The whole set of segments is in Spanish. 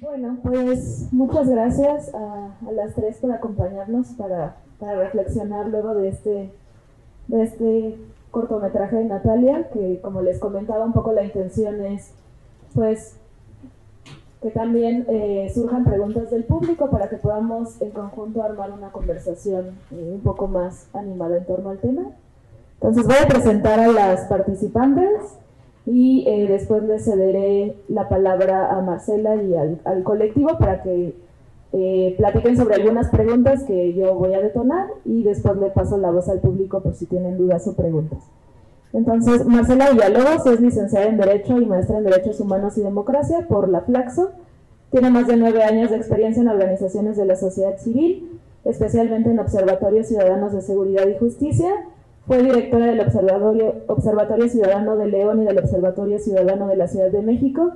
Bueno, pues muchas gracias a, las tres por acompañarnos para, reflexionar luego de este, de este cortometraje de Natalia, que como les comentaba un poco la intención es pues que también eh, surjan preguntas del público para que podamos en conjunto armar una conversación eh, un poco más animada en torno al tema. Entonces voy a presentar a las participantes y eh, después le cederé la palabra a Marcela y al, colectivo para que eh, platiquen sobre algunas preguntas que yo voy a detonar y después le paso la voz al público por si tienen dudas o preguntas. Entonces, Marcela Villalobos es licenciada en Derecho y maestra en Derechos Humanos y Democracia por la Flaxo. Tiene más de nueve años de experiencia en organizaciones de la sociedad civil, especialmente en observatorios ciudadanos de seguridad y justicia, fue directora del Observatorio, Observatorio Ciudadano de León y del Observatorio Ciudadano de la Ciudad de México.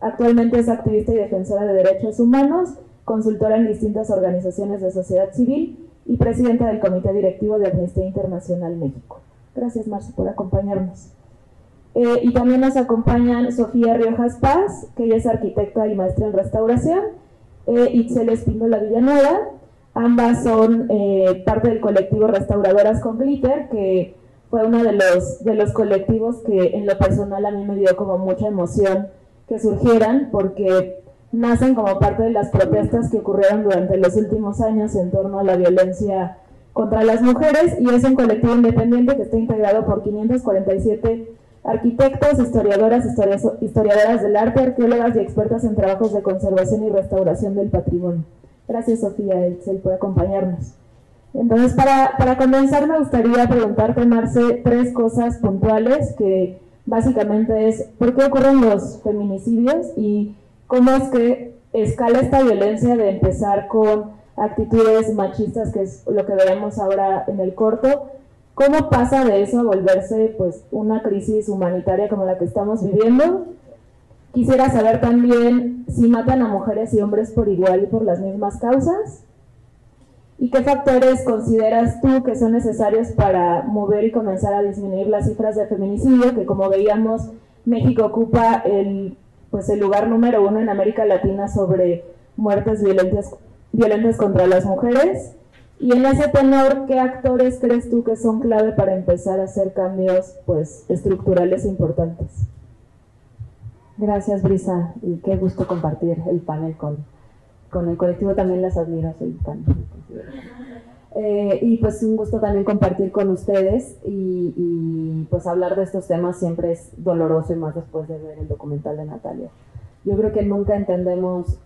Actualmente es activista y defensora de derechos humanos, consultora en distintas organizaciones de sociedad civil y presidenta del Comité Directivo de Amnistía Internacional México. Gracias, Marcia, por acompañarnos. Eh, y también nos acompañan Sofía Riojas Paz, que ella es arquitecta y maestra en restauración, eh, Itzel Espíndola Villanueva, Ambas son eh, parte del colectivo Restauradoras con Glitter, que fue uno de los, de los colectivos que en lo personal a mí me dio como mucha emoción que surgieran, porque nacen como parte de las protestas que ocurrieron durante los últimos años en torno a la violencia contra las mujeres y es un colectivo independiente que está integrado por 547 arquitectos, historiadoras, historiadoras del arte, arqueólogas y expertas en trabajos de conservación y restauración del patrimonio. Gracias, Sofía Excel, por acompañarnos. Entonces, para, para comenzar, me gustaría preguntarte, Marce, tres cosas puntuales que básicamente es por qué ocurren los feminicidios y cómo es que escala esta violencia de empezar con actitudes machistas, que es lo que veremos ahora en el corto, ¿Cómo pasa de eso a volverse pues una crisis humanitaria como la que estamos viviendo? Quisiera saber también si matan a mujeres y hombres por igual y por las mismas causas. ¿Y qué factores consideras tú que son necesarios para mover y comenzar a disminuir las cifras de feminicidio, que como veíamos, México ocupa el, pues el lugar número uno en América Latina sobre muertes violentas, violentas contra las mujeres? Y en ese tenor, ¿qué actores crees tú que son clave para empezar a hacer cambios pues, estructurales importantes? Gracias, Brisa, y qué gusto compartir el panel con, con el colectivo. También las admiro, soy panel. Eh, y pues un gusto también compartir con ustedes y, y, pues hablar de estos temas siempre es doloroso y más después de ver el documental de Natalia. Yo creo que nunca entendemos,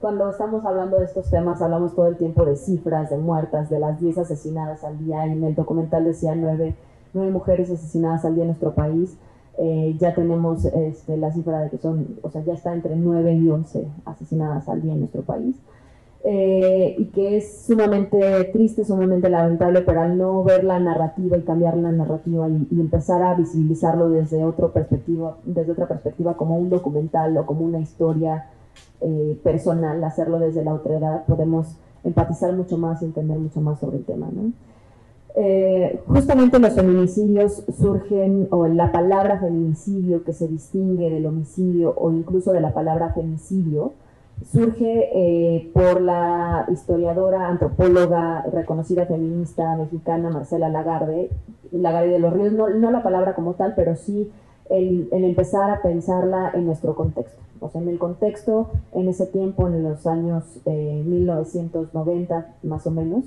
cuando estamos hablando de estos temas, hablamos todo el tiempo de cifras, de muertas, de las 10 asesinadas al día. Y en el documental decía 9, 9 mujeres asesinadas al día en nuestro país. Eh, ya tenemos este, la cifra de que son, o sea, ya está entre 9 y 11 asesinadas al día en nuestro país. Eh, y que es sumamente triste, sumamente lamentable, pero al no ver la narrativa y cambiar la narrativa y, empezar a visibilizarlo desde, otro perspectiva, desde otra perspectiva como un documental o como una historia eh, personal, hacerlo desde la otra edad, podemos empatizar mucho más y entender mucho más sobre el tema. ¿no? Eh, justamente los feminicidios surgen, o la palabra feminicidio que se distingue del homicidio o incluso de la palabra femicidio, surge eh, por la historiadora, antropóloga, reconocida feminista mexicana Marcela Lagarde, Lagarde de los Ríos, no, la palabra como tal, pero sí el, empezar a pensarla en nuestro contexto. O sea, en el contexto, en ese tiempo, en los años 1990 eh, más o menos,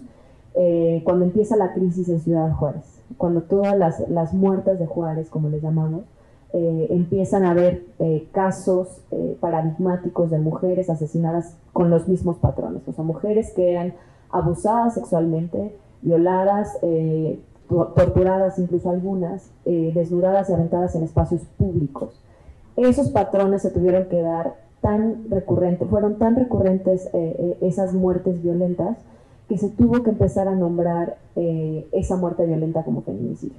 eh, cuando empieza la crisis en Ciudad Juárez, cuando todas las, las muertas de Juárez, como les llamamos, eh, empiezan a haber eh, casos paradigmáticos de mujeres asesinadas con los mismos patrones, o sea, mujeres que eran abusadas sexualmente, violadas, torturadas incluso algunas, desnudadas y aventadas en espacios públicos. Esos patrones se tuvieron que dar tan recurrentes, fueron tan recurrentes esas muertes violentas, que se tuvo que empezar a nombrar eh, esa muerte violenta como feminicidio.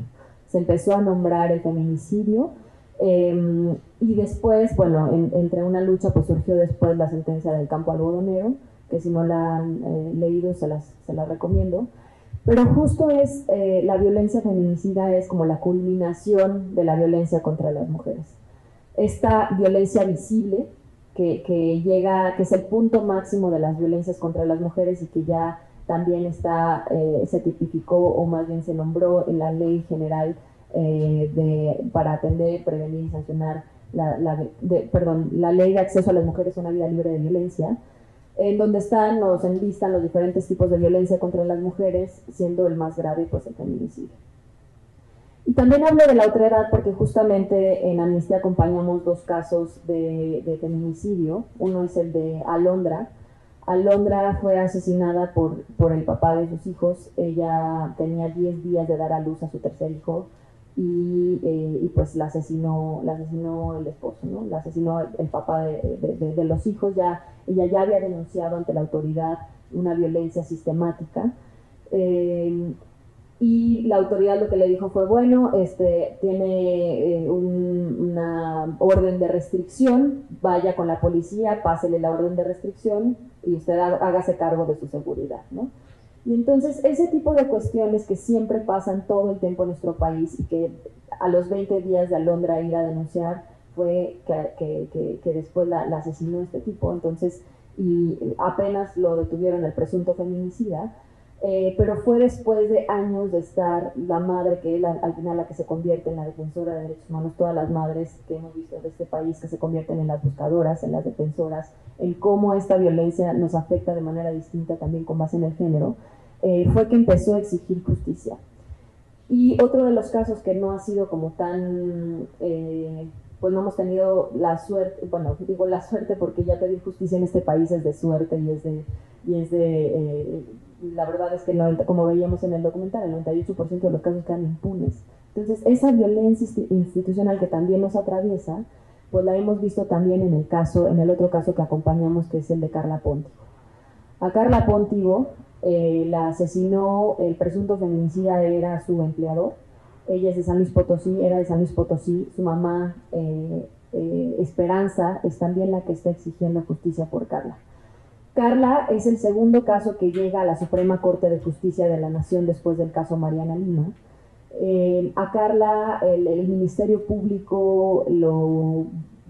Se empezó a nombrar el feminicidio em, y después, bueno, entre una lucha pues surgió después la sentencia del campo algodonero, que si no la han eh, leído se las, se las recomiendo. Pero justo es, eh, la violencia feminicida es como la culminación de la violencia contra las mujeres. Esta violencia visible que, llega, que es el punto máximo de las violencias contra las mujeres y que ya también está, eh, se tipificó o más bien se nombró en la ley general eh, de, para atender, prevenir y sancionar la, ley de acceso a las mujeres a una vida libre de violencia, en donde están, nos enlistan los diferentes tipos de violencia contra las mujeres, siendo el más grave pues el feminicidio. Y también hablo de la otra edad porque justamente en Amnistía acompañamos dos casos de, feminicidio. Uno es el de Alondra. Alondra fue asesinada por, por el papá de sus hijos. Ella tenía 10 días de dar a luz a su tercer hijo y, eh, pues la asesinó, la asesinó el esposo, ¿no? La asesinó el, papá de, de, los hijos. Ya, ella ya había denunciado ante la autoridad una violencia sistemática. Eh, y la autoridad lo que le dijo fue, bueno, este, tiene eh, una orden de restricción, vaya con la policía, pásele la orden de restricción y usted hágase cargo de su seguridad, ¿no? Y entonces ese tipo de cuestiones que siempre pasan todo el tiempo en nuestro país y que a los 20 días de Alondra ir a denunciar fue que, que, que, después la, la, asesinó este tipo, entonces, y apenas lo detuvieron el presunto feminicida, eh, pero fue después de años de estar la madre, que es al final la que se convierte en la defensora de derechos humanos, todas las madres que hemos visto de este país que se convierten en las buscadoras, en las defensoras, en cómo esta violencia nos afecta de manera distinta también con base en el género, eh, fue que empezó a exigir justicia. Y otro de los casos que no ha sido como tan, eh, pues no hemos tenido la suerte, bueno, digo la suerte porque ya pedir justicia en este país es de suerte y es de, y es de la verdad es que, como veíamos en el documental, el 98% de los casos quedan impunes. Entonces, esa violencia institucional que también nos atraviesa, pues la hemos visto también en el caso, en el otro caso que acompañamos, que es el de Carla Pontigo. A Carla Pontigo eh, la asesinó, el presunto feminicida era su empleador, ella es de San Luis Potosí, era de San Luis Potosí, su mamá eh, eh, Esperanza es también la que está exigiendo justicia por Carla. Carla es el segundo caso que llega a la Suprema Corte de Justicia de la Nación después del caso Mariana Lima. Eh, a Carla el, Ministerio Público lo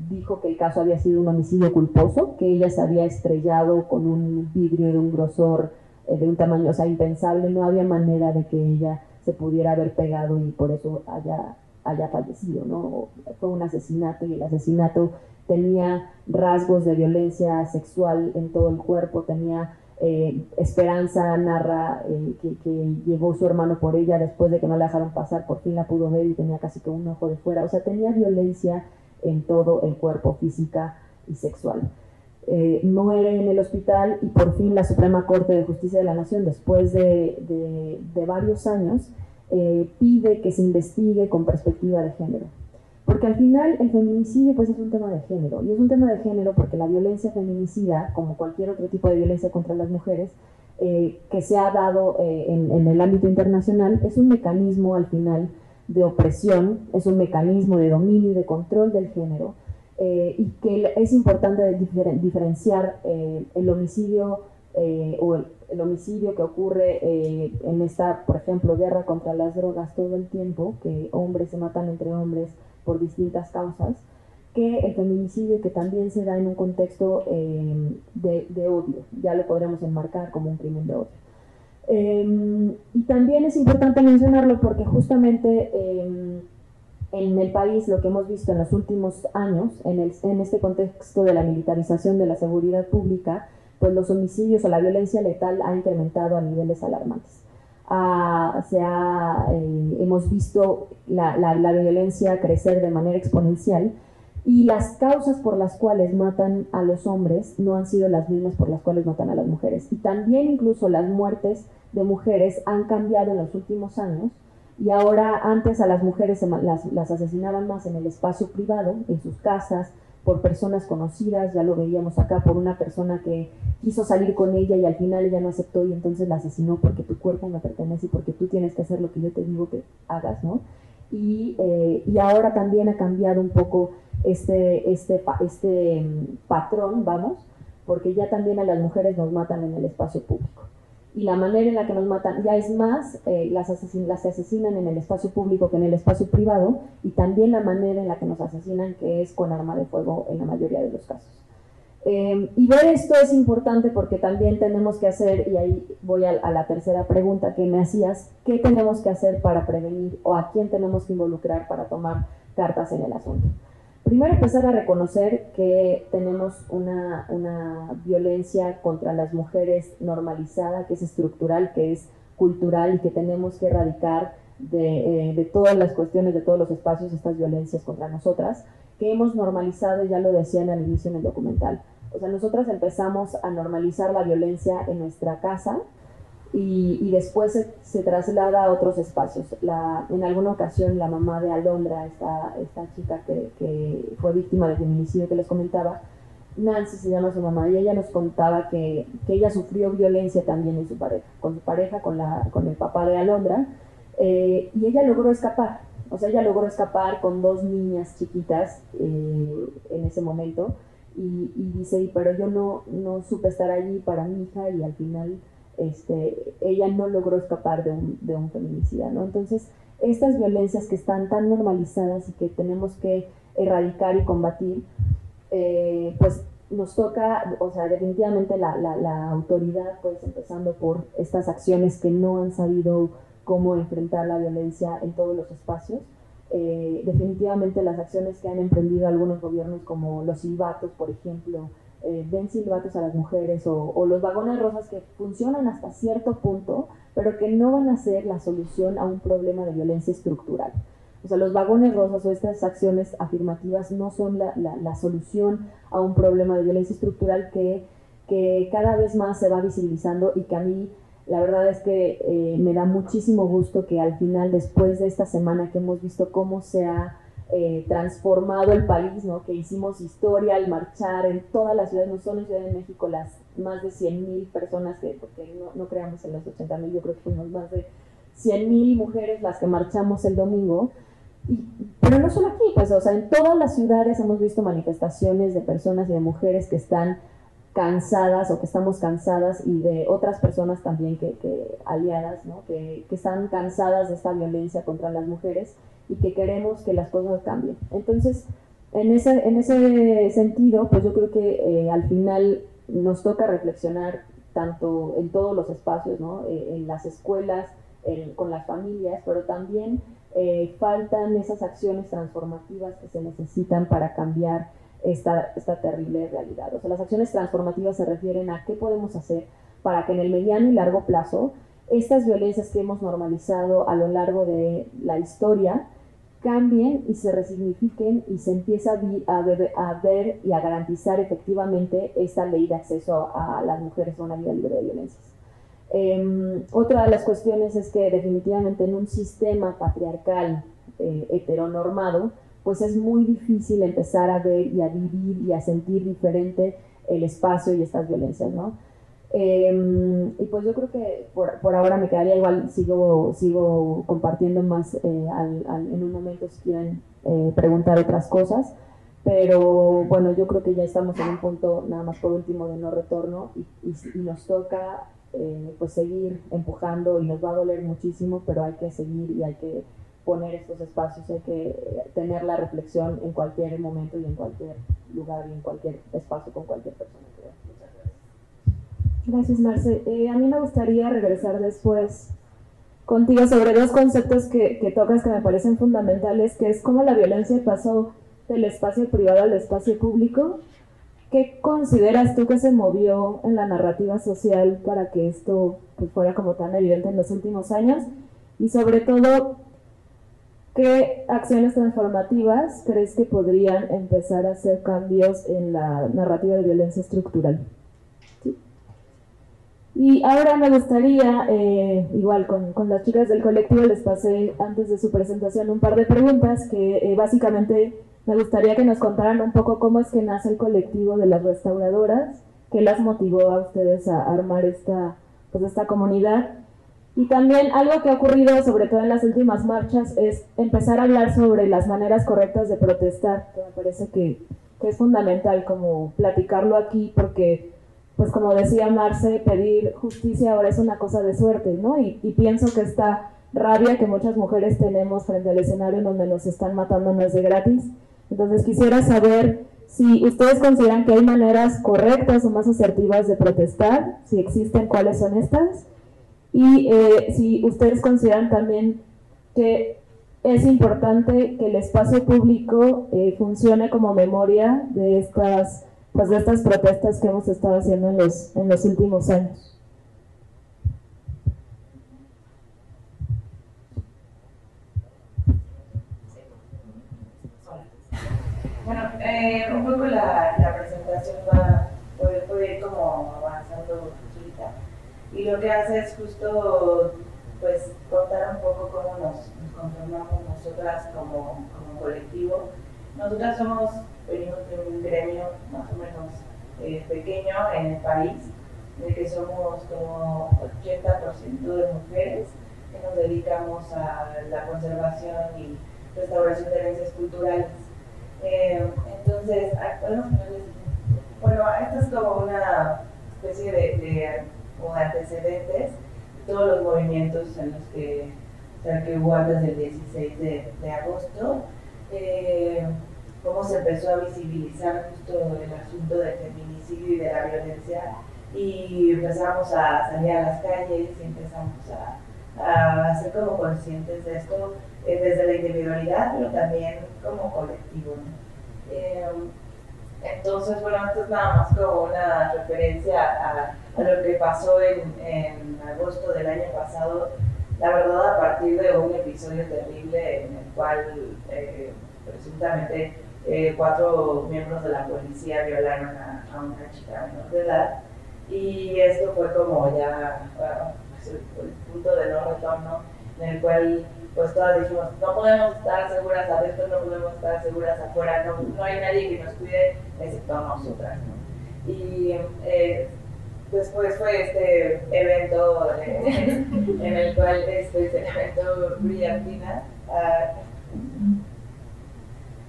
dijo que el caso había sido un homicidio culposo, que ella se había estrellado con un vidrio de un grosor eh, de un tamaño, o sea, impensable, no había manera de que ella se pudiera haber pegado y por eso haya, haya fallecido, ¿no? Fue un asesinato y el asesinato tenía rasgos de violencia sexual en todo el cuerpo, tenía eh, Esperanza narra eh, que, que, llegó su hermano por ella después de que no la dejaron pasar, por fin la pudo ver y tenía casi que un ojo de fuera, o sea, tenía violencia en todo el cuerpo, física y sexual. Eh, muere en el hospital y por fin la Suprema Corte de Justicia de la Nación, después de, de varios años, pide que se investigue con perspectiva de género. Porque al final el feminicidio pues es un tema de género, y es un tema de género porque la violencia feminicida, como cualquier otro tipo de violencia contra las mujeres, eh, que se ha dado eh, en, el ámbito internacional, es un mecanismo al final de opresión, es un mecanismo de dominio y de control del género, eh, y que es importante diferenciar el homicidio o el, el, homicidio que ocurre en esta, por ejemplo, guerra contra las drogas todo el tiempo, que hombres se matan entre hombres, por distintas causas, que el feminicidio que también se da en un contexto eh, de, odio, ya lo podremos enmarcar como un crimen de odio. Em, y también es importante mencionarlo porque justamente em, en el país lo que hemos visto en los últimos años, en, en este contexto de la militarización de la seguridad pública, pues los homicidios o la violencia letal ha incrementado a niveles alarmantes se eh, hemos visto la, la, violencia crecer de manera exponencial y las causas por las cuales matan a los hombres no han sido las mismas por las cuales matan a las mujeres. Y también incluso las muertes de mujeres han cambiado en los últimos años y ahora antes a las mujeres las, las asesinaban más en el espacio privado, en sus casas, por personas conocidas, ya lo veíamos acá, por una persona que quiso salir con ella y al final ella no aceptó y entonces la asesinó porque tu cuerpo me pertenece y porque tú tienes que hacer lo que yo te digo que hagas, ¿no? Y, eh, y ahora también ha cambiado un poco este, este, este mm, patrón, vamos, porque ya también a las mujeres nos matan en el espacio público y la manera en la que nos matan ya es más, eh, las, las asesinan en el espacio público que en el espacio privado y también la manera en la que nos asesinan que es con arma de fuego en la mayoría de los casos. Em, y ver esto es importante porque también tenemos que hacer, y ahí voy a, la tercera pregunta que me hacías, ¿qué tenemos que hacer para prevenir o a quién tenemos que involucrar para tomar cartas en el asunto? Primero empezar a reconocer que tenemos una, una violencia contra las mujeres normalizada, que es estructural, que es cultural y que tenemos que erradicar de, eh, de, todas las cuestiones, de todos los espacios, estas violencias contra nosotras, que hemos normalizado, ya lo decían al inicio en el documental. O sea, nosotras empezamos a normalizar la violencia en nuestra casa y, después se, traslada a otros espacios. La, en alguna ocasión la mamá de Alondra, esta, esta chica que, fue víctima de feminicidio que les comentaba, Nancy se llama su mamá, y ella nos contaba que, que, ella sufrió violencia también en su pareja, con su pareja, con, la, con el papá de Alondra, eh, y ella logró escapar. O sea, ella logró escapar con dos niñas chiquitas eh, en ese momento, y, y dice, pero yo no, no supe estar allí para mi hija, y al final este, ella no logró escapar de un, de un feminicida, ¿no? Entonces, estas violencias que están tan normalizadas y que tenemos que erradicar y combatir, eh, pues nos toca, o sea, definitivamente la, la, la, autoridad, pues empezando por estas acciones que no han sabido cómo enfrentar la violencia en todos los espacios. Eh, definitivamente las acciones que han emprendido algunos gobiernos como los silbatos, por ejemplo, eh, den silbatos a las mujeres o, o, los vagones rosas que funcionan hasta cierto punto, pero que no van a ser la solución a un problema de violencia estructural. O sea, los vagones rosas o estas acciones afirmativas no son la, la, la solución a un problema de violencia estructural que, que, cada vez más se va visibilizando y que a mí la verdad es que eh, me da muchísimo gusto que al final, después de esta semana que hemos visto cómo se ha eh, transformado el país, ¿no? que hicimos historia al marchar en todas las ciudades, no solo en Ciudad de México, las más de 100 mil personas, que, porque no, no creamos en los 80 mil, yo creo que fuimos más de 100 mil mujeres las que marchamos el domingo, y, pero no solo aquí, pues, o sea, en todas las ciudades hemos visto manifestaciones de personas y de mujeres que están cansadas o que estamos cansadas y de otras personas también que, que aliadas, ¿no? que, que, están cansadas de esta violencia contra las mujeres y que queremos que las cosas cambien. Entonces, en ese, en ese sentido, pues yo creo que eh, al final nos toca reflexionar tanto en todos los espacios, ¿no? eh, en las escuelas, en, con las familias, pero también eh, faltan esas acciones transformativas que se necesitan para cambiar esta, terrible realidad. O sea, las acciones transformativas se refieren a qué podemos hacer para que en el mediano y largo plazo estas violencias que hemos normalizado a lo largo de la historia cambien y se resignifiquen y se empieza a, a, ver, a ver y a garantizar efectivamente esta ley de acceso a las mujeres a una vida libre de violencias. Eh, otra de las cuestiones es que definitivamente en un sistema patriarcal eh, heteronormado, pues es muy difícil empezar a ver y a vivir y a sentir diferente el espacio y estas violencias, ¿no? Eh, y pues yo creo que por, por, ahora me quedaría igual, sigo, sigo compartiendo más eh, al, al, en un momento si quieren eh, preguntar otras cosas, pero bueno, yo creo que ya estamos en un punto nada más por último de no retorno y, y, y nos toca eh, pues seguir empujando y nos va a doler muchísimo, pero hay que seguir y hay que poner estos espacios, hay que tener la reflexión en cualquier momento y en cualquier lugar y en cualquier espacio con cualquier persona. Gracias, Marce. Eh, a mí me gustaría regresar después contigo sobre dos conceptos que, que, tocas que me parecen fundamentales, que es cómo la violencia pasó del espacio privado al espacio público ¿Qué consideras tú que se movió en la narrativa social para que esto pues, fuera como tan evidente en los últimos años? Y sobre todo, ¿qué acciones transformativas crees que podrían empezar a hacer cambios en la narrativa de violencia estructural? ¿Sí? Y ahora me gustaría, eh, igual con, con, las chicas del colectivo, les pasé antes de su presentación un par de preguntas que eh, básicamente me gustaría que nos contaran un poco cómo es que nace el colectivo de las restauradoras, qué las motivó a ustedes a armar esta, pues esta comunidad. Y también algo que ha ocurrido, sobre todo en las últimas marchas, es empezar a hablar sobre las maneras correctas de protestar, que me parece que, que es fundamental como platicarlo aquí, porque, pues como decía Marce, pedir justicia ahora es una cosa de suerte, ¿no? Y, y pienso que esta rabia que muchas mujeres tenemos frente al escenario en donde nos están matando no es de gratis, entonces quisiera saber si ustedes consideran que hay maneras correctas o más asertivas de protestar, si existen, cuáles son estas, y eh, si ustedes consideran también que es importante que el espacio público eh, funcione como memoria de estas, pues de estas protestas que hemos estado haciendo en los, en los últimos años. Bueno, eh, un poco la, la presentación va, puede, puede, ir como avanzando. Y lo que hace es justo pues contar un poco cómo nos, conformamos nosotras como, como, colectivo. Nosotras somos, venimos de un gremio más o menos eh, pequeño en el país, el que somos como 80% de mujeres que nos dedicamos a la conservación y restauración de herencias culturales. Eh, entonces, bueno, esto es como una especie de, de, de antecedentes todos los movimientos en los que, o sea, que hubo antes del 16 de, agosto, eh, cómo se empezó a visibilizar justo el asunto del feminicidio y de la violencia y empezamos a salir a las calles y empezamos a, a ser como conscientes de esto eh, desde la individualidad, pero también como colectivo. Eh, entonces, bueno, esto es nada más como una referencia a lo que pasó en, en, agosto del año pasado, la verdad a partir de un episodio terrible en el cual eh, presuntamente eh, cuatro miembros de la policía violaron a, a, una chica menor de edad y esto fue como ya uh, el punto de no retorno en el cual pues todas dijimos, no podemos estar seguras adentro, no podemos estar seguras afuera, no, no hay nadie que nos cuide excepto nosotras. ¿no? Y eh, después fue este evento eh, en el cual este, este evento Brillantina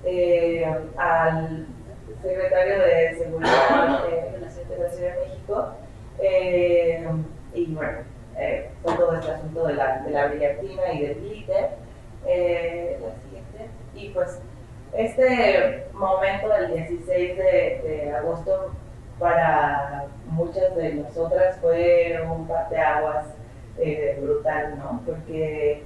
eh, al secretario de Seguridad de la Ciudad de México eh, y bueno, eh, fue todo este asunto de la, de la brillantina y del glitter. Eh, la siguiente. Y pues este momento del 16 de, de agosto para muchas de nosotras fue un parteaguas eh, brutal, ¿no? Porque,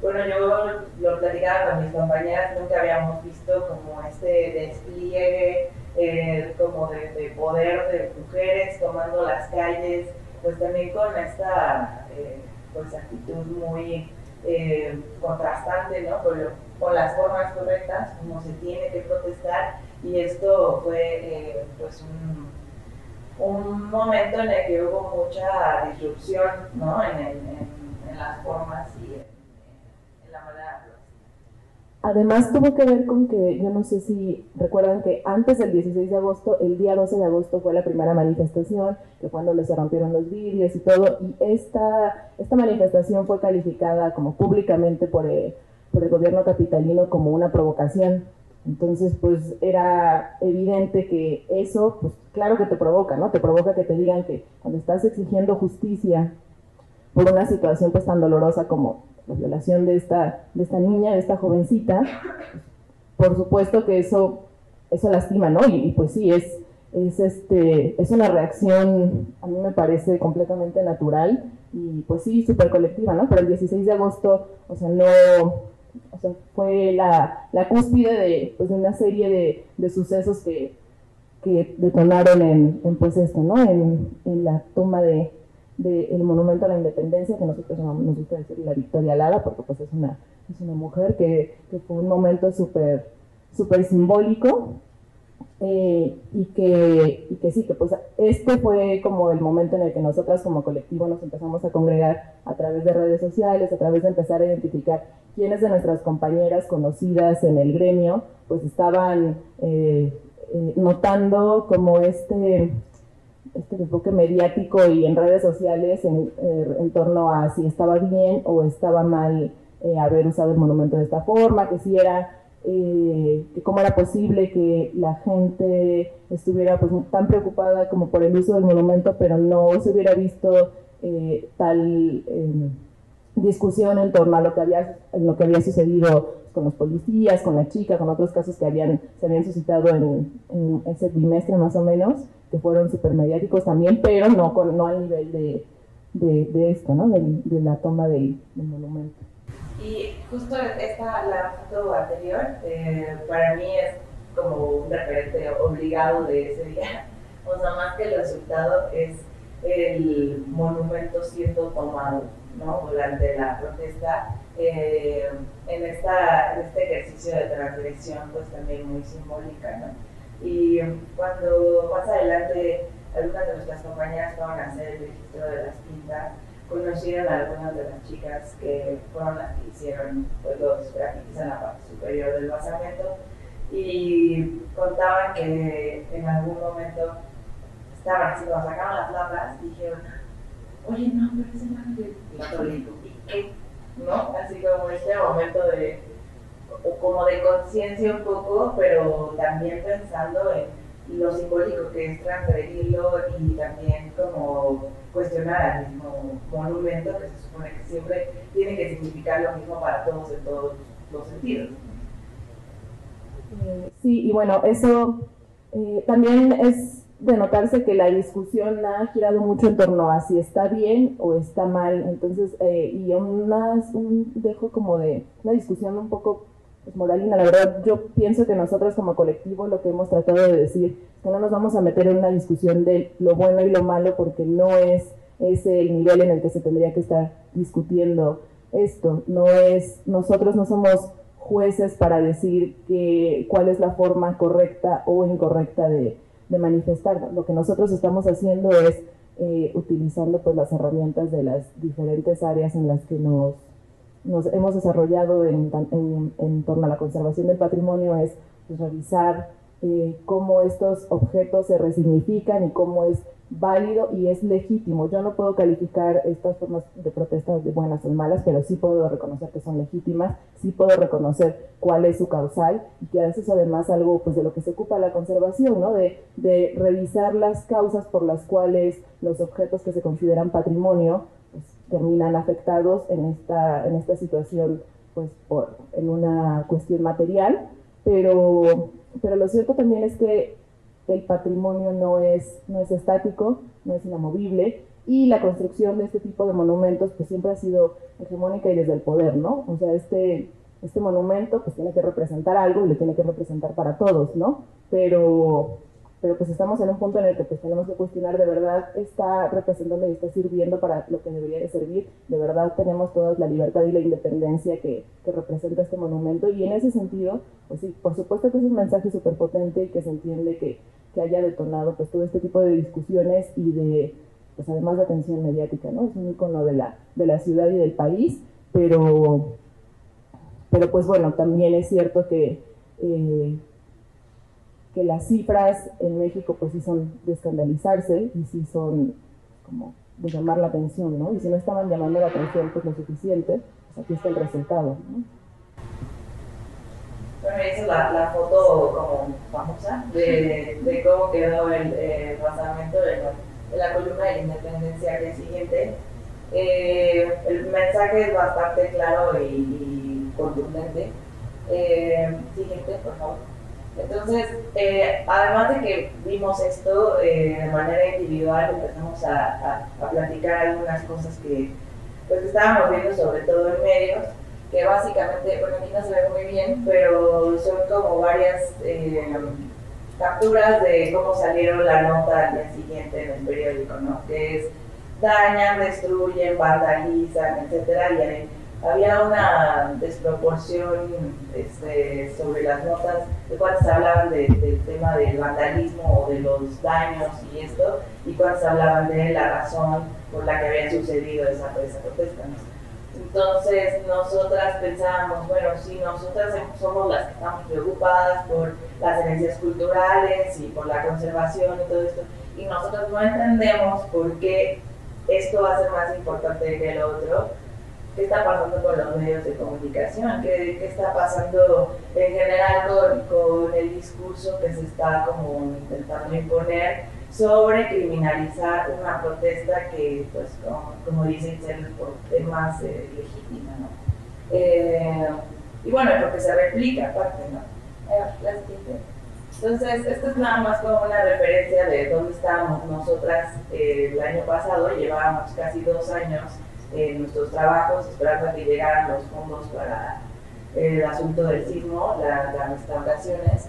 bueno, yo lo platicaba con mis compañeras, nunca habíamos visto como este despliegue eh, como de, de, poder de mujeres tomando las calles, pues también con esta eh, pues actitud muy eh, contrastante, ¿no? Con, lo, con, las formas correctas, como se tiene que protestar, y esto fue eh, pues un un momento en el que hubo mucha disrupción ¿no? en, las formas y en, la manera de Además tuvo que ver con que, yo no sé si recuerdan que antes del 16 de agosto, el día 12 de agosto fue la primera manifestación, que fue cuando se rompieron los vidrios y todo, y esta, esta manifestación fue calificada como públicamente por el, por el gobierno capitalino como una provocación. Entonces, pues era evidente que eso, pues claro que te provoca, ¿no? Te provoca que te digan que cuando estás exigiendo justicia por una situación pues tan dolorosa como la violación de esta, de esta niña, de esta jovencita, por supuesto que eso, eso lastima, ¿no? Y, pues sí, es, es, este, es una reacción, a mí me parece completamente natural y pues sí, súper colectiva, ¿no? Pero el 16 de agosto, o sea, no, o sea, fue la, la cúspide de, pues, de, una serie de, de sucesos que, que detonaron en, pues esto, ¿no? En, en la toma de, del monumento a la independencia, que nosotros nos gusta decir la Victoria Lara, porque pues es una, es una mujer que, que fue un momento súper super simbólico eh, y, que, y que sí, que pues este fue como el momento en el que nosotras como colectivo nos empezamos a congregar a través de redes sociales, a través de empezar a identificar quiénes de nuestras compañeras conocidas en el gremio pues estaban eh, eh, notando como este este enfoque mediático y en redes sociales en, eh, en, torno a si estaba bien o estaba mal eh, haber usado el monumento de esta forma, que si era, eh, cómo era posible que la gente estuviera pues, tan preocupada como por el uso del monumento, pero no se hubiera visto tal discusión en torno a lo que había, lo que había sucedido con los policías, con la chica, con otros casos que habían, se habían suscitado en, ese trimestre más o menos, que fueron supermediáticos también, pero no, con, no al nivel de, esto, ¿no? De, la toma del, monumento. Y justo esta, la foto anterior, eh, para mí es como un referente obligado de ese día. O sea, más que el resultado es el monumento siendo tomado ¿no? durante la protesta eh, en, esta, en este ejercicio de transgresión pues también muy simbólica. ¿no? Y cuando más adelante algunas de nuestras compañeras fueron a hacer el registro de las pintas, conocieron a algunas de las chicas que fueron las que hicieron pues, los grafitis en la parte superior del basamento y contaban que en algún momento estaban así, cuando sacaron las latas, dijeron, oye, no, pero ese man de católico, ¿y qué? ¿No? Así como este momento de, como de conciencia un poco, pero también pensando en lo simbólico que es transgredirlo y también como cuestionar al mismo monumento que se supone que siempre tiene que significar lo mismo para todos en todos los sentidos. Sí, y bueno, eso eh, también es de notarse que la discusión ha girado mucho en torno a si está bien o está mal. Entonces, eh, y unas, un dejo como de una discusión un poco pues, moralina. La verdad, yo pienso que nosotros como colectivo lo que hemos tratado de decir es que no nos vamos a meter en una discusión de lo bueno y lo malo porque no es ese el nivel en el que se tendría que estar discutiendo esto. No es, nosotros no somos jueces para decir que, cuál es la forma correcta o incorrecta de, de manifestar. Lo que nosotros estamos haciendo es eh, utilizando pues, las herramientas de las diferentes áreas en las que nos, nos hemos desarrollado en, torno a la conservación del patrimonio, es pues, revisar eh, cómo estos objetos se resignifican y cómo es válido y es legítimo. Yo no puedo calificar estas formas de protesta de buenas o malas, pero sí puedo reconocer que son legítimas, sí puedo reconocer cuál es su causal y que eso es además algo pues, de lo que se ocupa la conservación, ¿no? de, de revisar las causas por las cuales los objetos que se consideran patrimonio terminan afectados en esta, en esta situación pues, por, en una cuestión material, pero, pero lo cierto también es que el patrimonio no es, no es estático, no es inamovible, y la construcción de este tipo de monumentos pues siempre ha sido hegemónica y desde el poder, ¿no? O sea, este, este monumento pues tiene que representar algo y lo tiene que representar para todos, ¿no? Pero, pero pues estamos en un punto en el que pues tenemos que cuestionar de verdad está representando y está sirviendo para lo que debería de servir, de verdad tenemos toda la libertad y la independencia que, que representa este monumento y en ese sentido, pues sí, por supuesto que es un mensaje súper potente y que se entiende que que haya detonado pues todo este tipo de discusiones y de, pues además de atención mediática, ¿no? Es un icono de la, de la ciudad y del país, pero, pero pues bueno, también es cierto que, eh, que las cifras en México pues sí son de escandalizarse y sí son como de llamar la atención, ¿no? Y si no estaban llamando la atención pues lo suficiente, pues aquí está el resultado, ¿no? Bueno, la, foto como famosa de, cómo quedó el, el basamento de la, columna de la independencia al siguiente. Eh, el mensaje es bastante claro y, y contundente. Eh, siguiente, por favor. Entonces, eh, además de que vimos esto eh, de manera individual, empezamos a, a, platicar algunas cosas que pues, estábamos viendo sobre todo en medios que básicamente, bueno, aquí no se ve muy bien, pero son como varias eh, capturas de cómo salieron la nota al día siguiente en el periódico, ¿no? Que es dañan, destruyen, vandalizan, etcétera, y había una desproporción este, sobre las notas de cuántas hablaban de, del tema del vandalismo o de los daños y esto, y cuántas hablaban de la razón por la que había sucedido esa, esa protesta. Entonces nosotras pensábamos, bueno, si nosotras somos las que estamos preocupadas por las herencias culturales y por la conservación y todo esto, y nosotros no entendemos por qué esto va a ser más importante que el otro, qué está pasando con los medios de comunicación, qué, qué está pasando en general con, con, el discurso que se está como intentando imponer sobre criminalizar una protesta que, pues, como, como dicen, es más eh, legítima. ¿no? Eh, y bueno, porque se replica aparte, ¿no? Entonces, esto es nada más como una referencia de dónde estábamos nosotras eh, el año pasado, llevábamos casi dos años en nuestros trabajos esperando a que llegaran los fondos para el asunto del sismo, las restauraciones.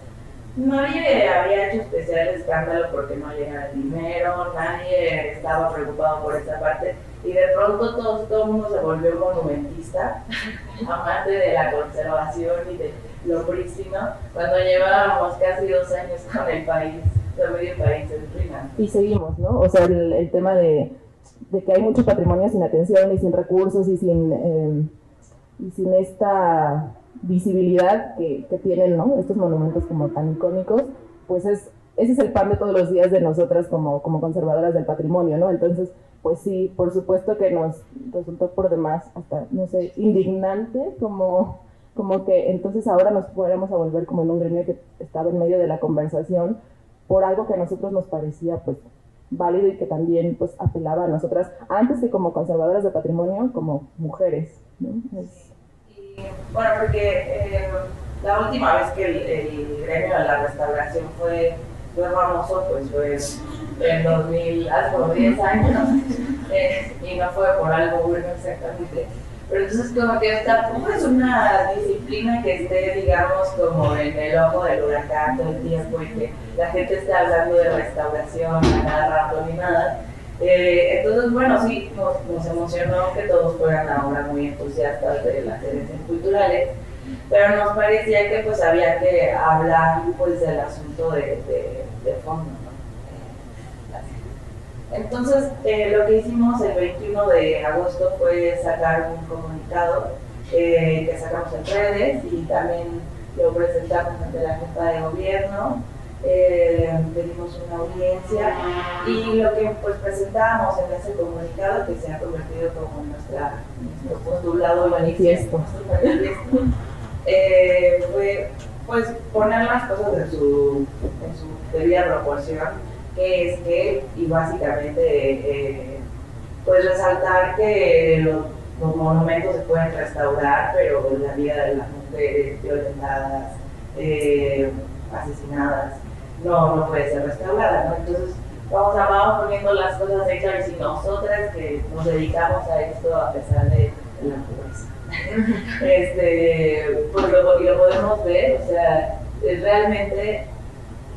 Nadie había hecho especial escándalo porque no llegaba el dinero, nadie estaba preocupado por esa parte y de pronto todo, todo el mundo se volvió monumentista, amante de la conservación y de lo prístino, cuando llevábamos casi dos años con el país, todo medio país en ruina. Y seguimos, ¿no? O sea, el, tema de, de, que hay mucho patrimonio sin atención y sin recursos y sin, eh, y sin esta visibilidad que, que tienen ¿no? estos monumentos como tan icónicos, pues es, ese es el pan de todos los días de nosotras como, como conservadoras del patrimonio, ¿no? Entonces, pues sí, por supuesto que nos resultó por demás hasta, no sé, indignante como, como que entonces ahora nos fuéramos a volver como en un gremio que estaba en medio de la conversación por algo que a nosotros nos parecía pues válido y que también pues apelaba a nosotras, antes que como conservadoras de patrimonio, como mujeres, ¿no? bueno, porque eh, la última vez que el, gremio de la restauración fue, fue famoso, pues fue en 2000, hace como 10 años, eh, y no fue por algo bueno exactamente. Pero entonces como que tampoco es una disciplina que esté, digamos, como en el ojo del huracán todo el tiempo y que la gente esté hablando de restauración a cada rato ni nada eh, entonces, bueno, sí, nos, emocionó que todos fueran ahora muy entusiastas de las herencias culturales, pero nos parecía que pues había que hablar pues del asunto de, de, fondo. Eh, entonces, eh, lo que hicimos el 21 de agosto fue sacar un comunicado que sacamos en redes y también lo presentamos ante la Junta de Gobierno. Eh, pedimos una audiencia y lo que pues presentábamos en ese comunicado que se ha convertido como nuestra, nuestro postulado manifiesto, eh, fue pues poner las cosas en su, en su debida proporción, que es que, y básicamente eh, pues resaltar que los, monumentos se pueden restaurar, pero la vida de las mujeres violentadas, eh, asesinadas, no, no puede ser restaurada, ¿no? Entonces, vamos, a, vamos poniendo las cosas hechas y nosotras que nos dedicamos a esto a pesar de, la pobreza. este, pues lo, lo podemos ver, o sea, realmente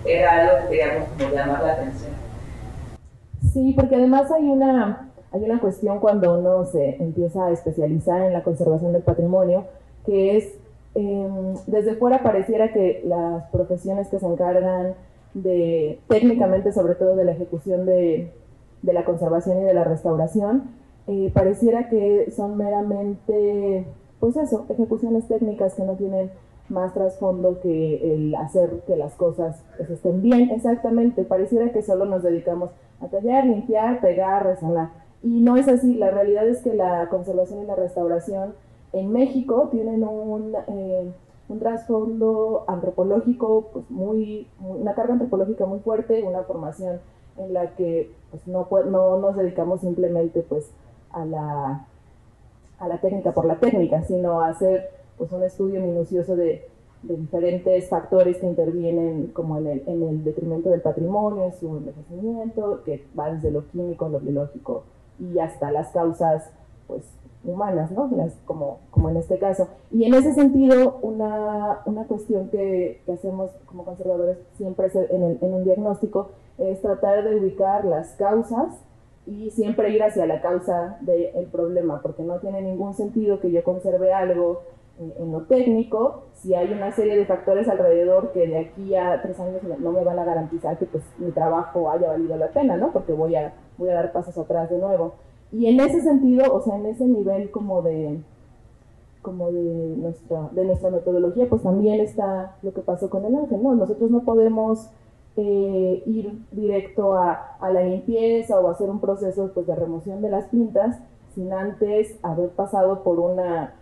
era algo que queríamos como llamar la atención. Sí, porque además hay una, hay una cuestión cuando uno se empieza a especializar en la conservación del patrimonio, que es, eh, desde fuera pareciera que las profesiones que se encargan de técnicamente sobre todo de la ejecución de, de la conservación y de la restauración, eh, pareciera que son meramente, pues eso, ejecuciones técnicas que no tienen más trasfondo que el hacer que las cosas pues, estén bien, exactamente, pareciera que solo nos dedicamos a tallar, limpiar, pegar, resanar. Y no es así, la realidad es que la conservación y la restauración en México tienen un... Eh, un trasfondo antropológico, pues muy, una carga antropológica muy fuerte, una formación en la que pues, no, no nos dedicamos simplemente pues, a, la, a la técnica por la técnica, sino a hacer pues, un estudio minucioso de, de diferentes factores que intervienen como en el, en el detrimento del patrimonio, en su envejecimiento, que va desde lo químico, lo biológico y hasta las causas pues, humanas, ¿no? como, como en este caso. Y en ese sentido, una, una cuestión que, que, hacemos como conservadores siempre es en, en, un diagnóstico es tratar de ubicar las causas y siempre ir hacia la causa del problema, porque no tiene ningún sentido que yo conserve algo en, lo técnico si hay una serie de factores alrededor que de aquí a tres años no me van a garantizar que pues mi trabajo haya valido la pena, ¿no? Porque voy a, voy a dar pasos atrás de nuevo. Y en ese sentido, o sea, en ese nivel como de como de nuestra, de nuestra metodología, pues también está lo que pasó con el ángel, ¿no? Nosotros no podemos eh, ir directo a, a, la limpieza o hacer un proceso pues, de remoción de las pintas sin antes haber pasado por una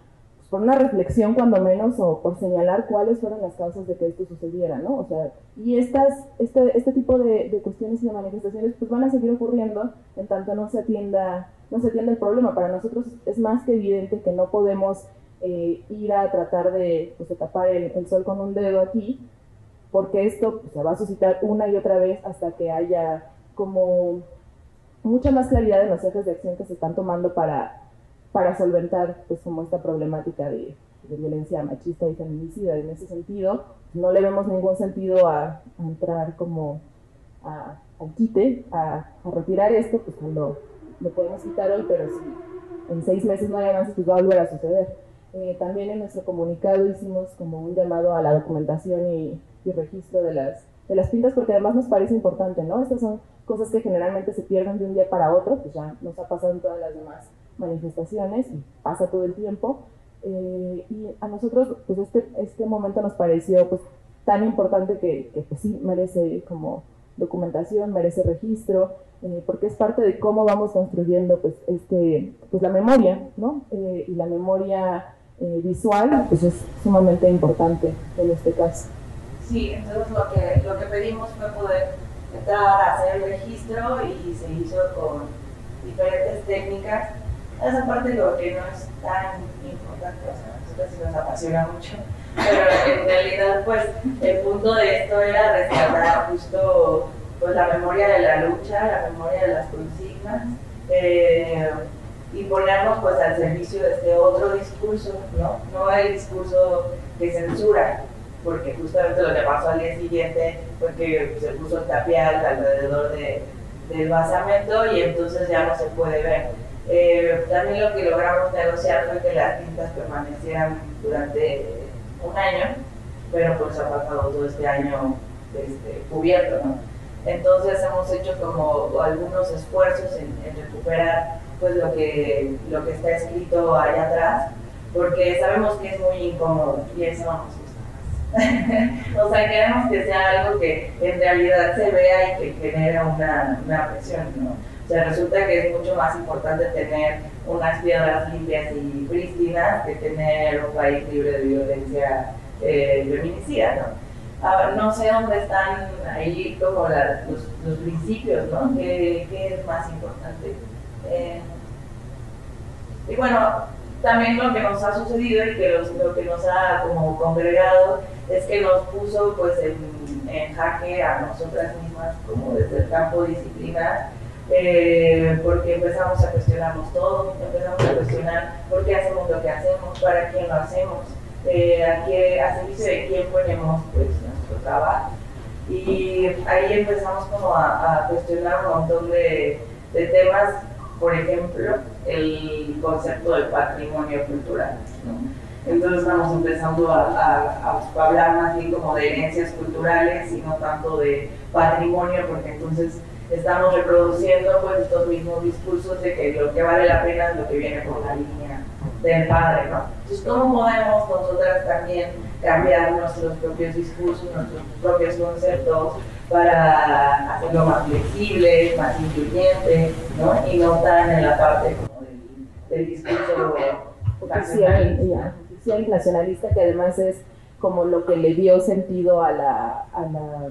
por una reflexión cuando menos o por señalar cuáles fueron las causas de que esto sucediera, ¿no? O sea, y estas, este, este tipo de, de, cuestiones y de manifestaciones pues van a seguir ocurriendo en tanto no se atienda, no se atienda el problema. Para nosotros es más que evidente que no podemos eh, ir a tratar de, pues, tapar el, sol con un dedo aquí, porque esto pues, se va a suscitar una y otra vez hasta que haya como mucha más claridad en los ejes de acción que se están tomando para, para solventar pues, como esta problemática de, de violencia machista y feminicida. En ese sentido, no le vemos ningún sentido a, entrar como a, al quite, a, retirar esto, pues cuando lo podemos quitar hoy, pero si en seis meses no hay avances, pues va a volver a suceder. Eh, también en nuestro comunicado hicimos como un llamado a la documentación y, y, registro de las, de las pintas, porque además nos parece importante, ¿no? Estas son cosas que generalmente se pierden de un día para otro, pues ya nos ha pasado en todas las demás manifestaciones pasa todo el tiempo. Eh, y a nosotros, pues este, este momento nos pareció pues, tan importante que, que pues, sí merece como documentación, merece registro, eh, porque es parte de cómo vamos construyendo pues, este, pues, la memoria, ¿no? Eh, y la memoria visual pues, es sumamente importante en este caso. Sí, entonces lo que, lo que pedimos fue poder entrar a hacer el registro y se hizo con diferentes técnicas. Esa parte lo que no es tan importante, o sea, a nosotros sí nos apasiona mucho, pero en realidad pues el punto de esto era rescatar justo pues la memoria de la lucha, la memoria de las consignas eh, y ponernos pues al servicio de este otro discurso, ¿no? No el discurso de censura, porque justamente lo que pasó al día siguiente fue que se puso el tapial alrededor de, del basamento y entonces ya no se puede ver. Eh, también lo que logramos negociar fue que las tintas permanecieran durante un año, pero pues ha pasado todo este año este, cubierto, ¿no? Entonces hemos hecho como algunos esfuerzos en, recuperar pues lo que, lo que está escrito allá atrás, porque sabemos que es muy incómodo y eso no nos gusta o sea, queremos que sea algo que en realidad se vea y que genere una, una presión, ¿no? Sea, resulta que es mucho más importante tener unas piedras limpias y prístinas que tener un país libre de violencia eh, feminicida, ¿no? no sé dónde están ahí como los, principios, ¿no? ¿Qué, es más importante? Eh, y bueno, también lo que nos ha sucedido y que lo que nos ha como congregado es que nos puso pues en, en jaque a nosotras mismas como desde el campo disciplinar eh, porque empezamos a cuestionarnos todo, empezamos a cuestionar por qué hacemos lo que hacemos, para quién lo hacemos, eh, a, qué, a servicio de quién ponemos pues, nuestro trabajo. Y ahí empezamos como a, cuestionar un montón de, de, temas, por ejemplo, el concepto del patrimonio cultural. Entonces estamos empezando a, a, hablar más bien como de herencias culturales y no tanto de patrimonio, porque entonces estamos reproduciendo pues estos mismos discursos de que lo que vale la pena es lo que viene por la línea del padre, ¿no? Entonces, ¿cómo podemos nosotras también cambiar nuestros propios discursos, nuestros propios conceptos para hacerlo más flexible, más incluyente, ¿no? Y no tan en la parte como del, discurso oficial, oficial nacionalista, que además es como lo que le dio sentido a la, a la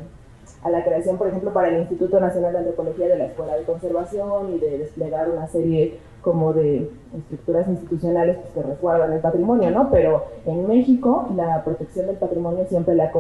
a la creación, por ejemplo, para el Instituto Nacional de Antropología de la Escuela de Conservación y de desplegar una serie como de estructuras institucionales pues, que resguardan el patrimonio, ¿no? Pero en México la protección del patrimonio siempre, la,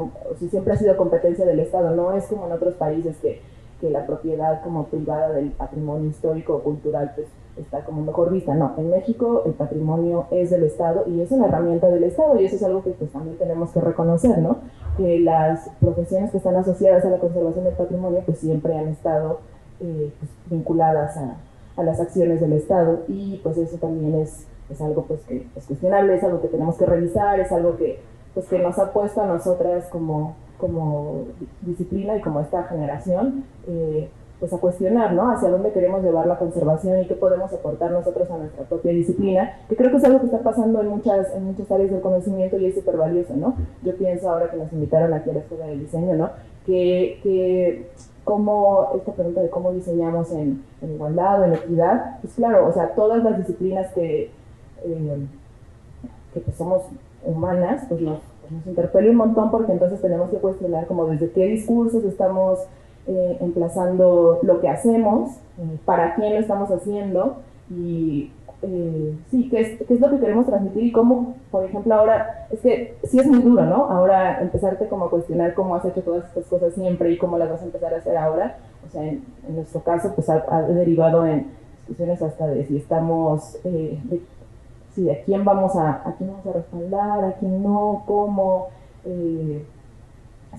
siempre ha sido competencia del Estado, no es como en otros países que, que la propiedad como privada del patrimonio histórico o cultural pues, está como mejor vista. No, en México el patrimonio es del Estado y es una herramienta del Estado y eso es algo que pues, también tenemos que reconocer, ¿no? Que las profesiones que están asociadas a la conservación del patrimonio pues siempre han estado eh, pues, vinculadas a, a, las acciones del Estado. Y pues eso también es, es algo pues que es cuestionable, es algo que tenemos que revisar, es algo que, pues, que nos ha puesto a nosotras como, como disciplina y como esta generación. Eh, pues a cuestionar, ¿no? Hacia dónde queremos llevar la conservación y qué podemos aportar nosotros a nuestra propia disciplina, que creo que es algo que está pasando en muchas, en muchas áreas del conocimiento y es súper valioso, ¿no? Yo pienso ahora que nos invitaron aquí a la Escuela de Diseño, ¿no? Que, que cómo, esta pregunta de cómo diseñamos en, igualdad o en equidad, pues claro, o sea, todas las disciplinas que, eh, que pues somos humanas, pues nos, pues nos interpela un montón porque entonces tenemos que cuestionar como desde qué discursos estamos eh, emplazando lo que hacemos, eh, para quién lo estamos haciendo y eh, sí, qué es, qué es lo que queremos transmitir y cómo, por ejemplo, ahora, es que sí es muy duro, ¿no? Ahora empezarte como a cuestionar cómo has hecho todas estas cosas siempre y cómo las vas a empezar a hacer ahora. O sea, en, nuestro caso, pues ha, derivado en discusiones hasta de si estamos, eh, de, si a quién vamos a, a quién vamos a respaldar, a quién no, cómo, eh,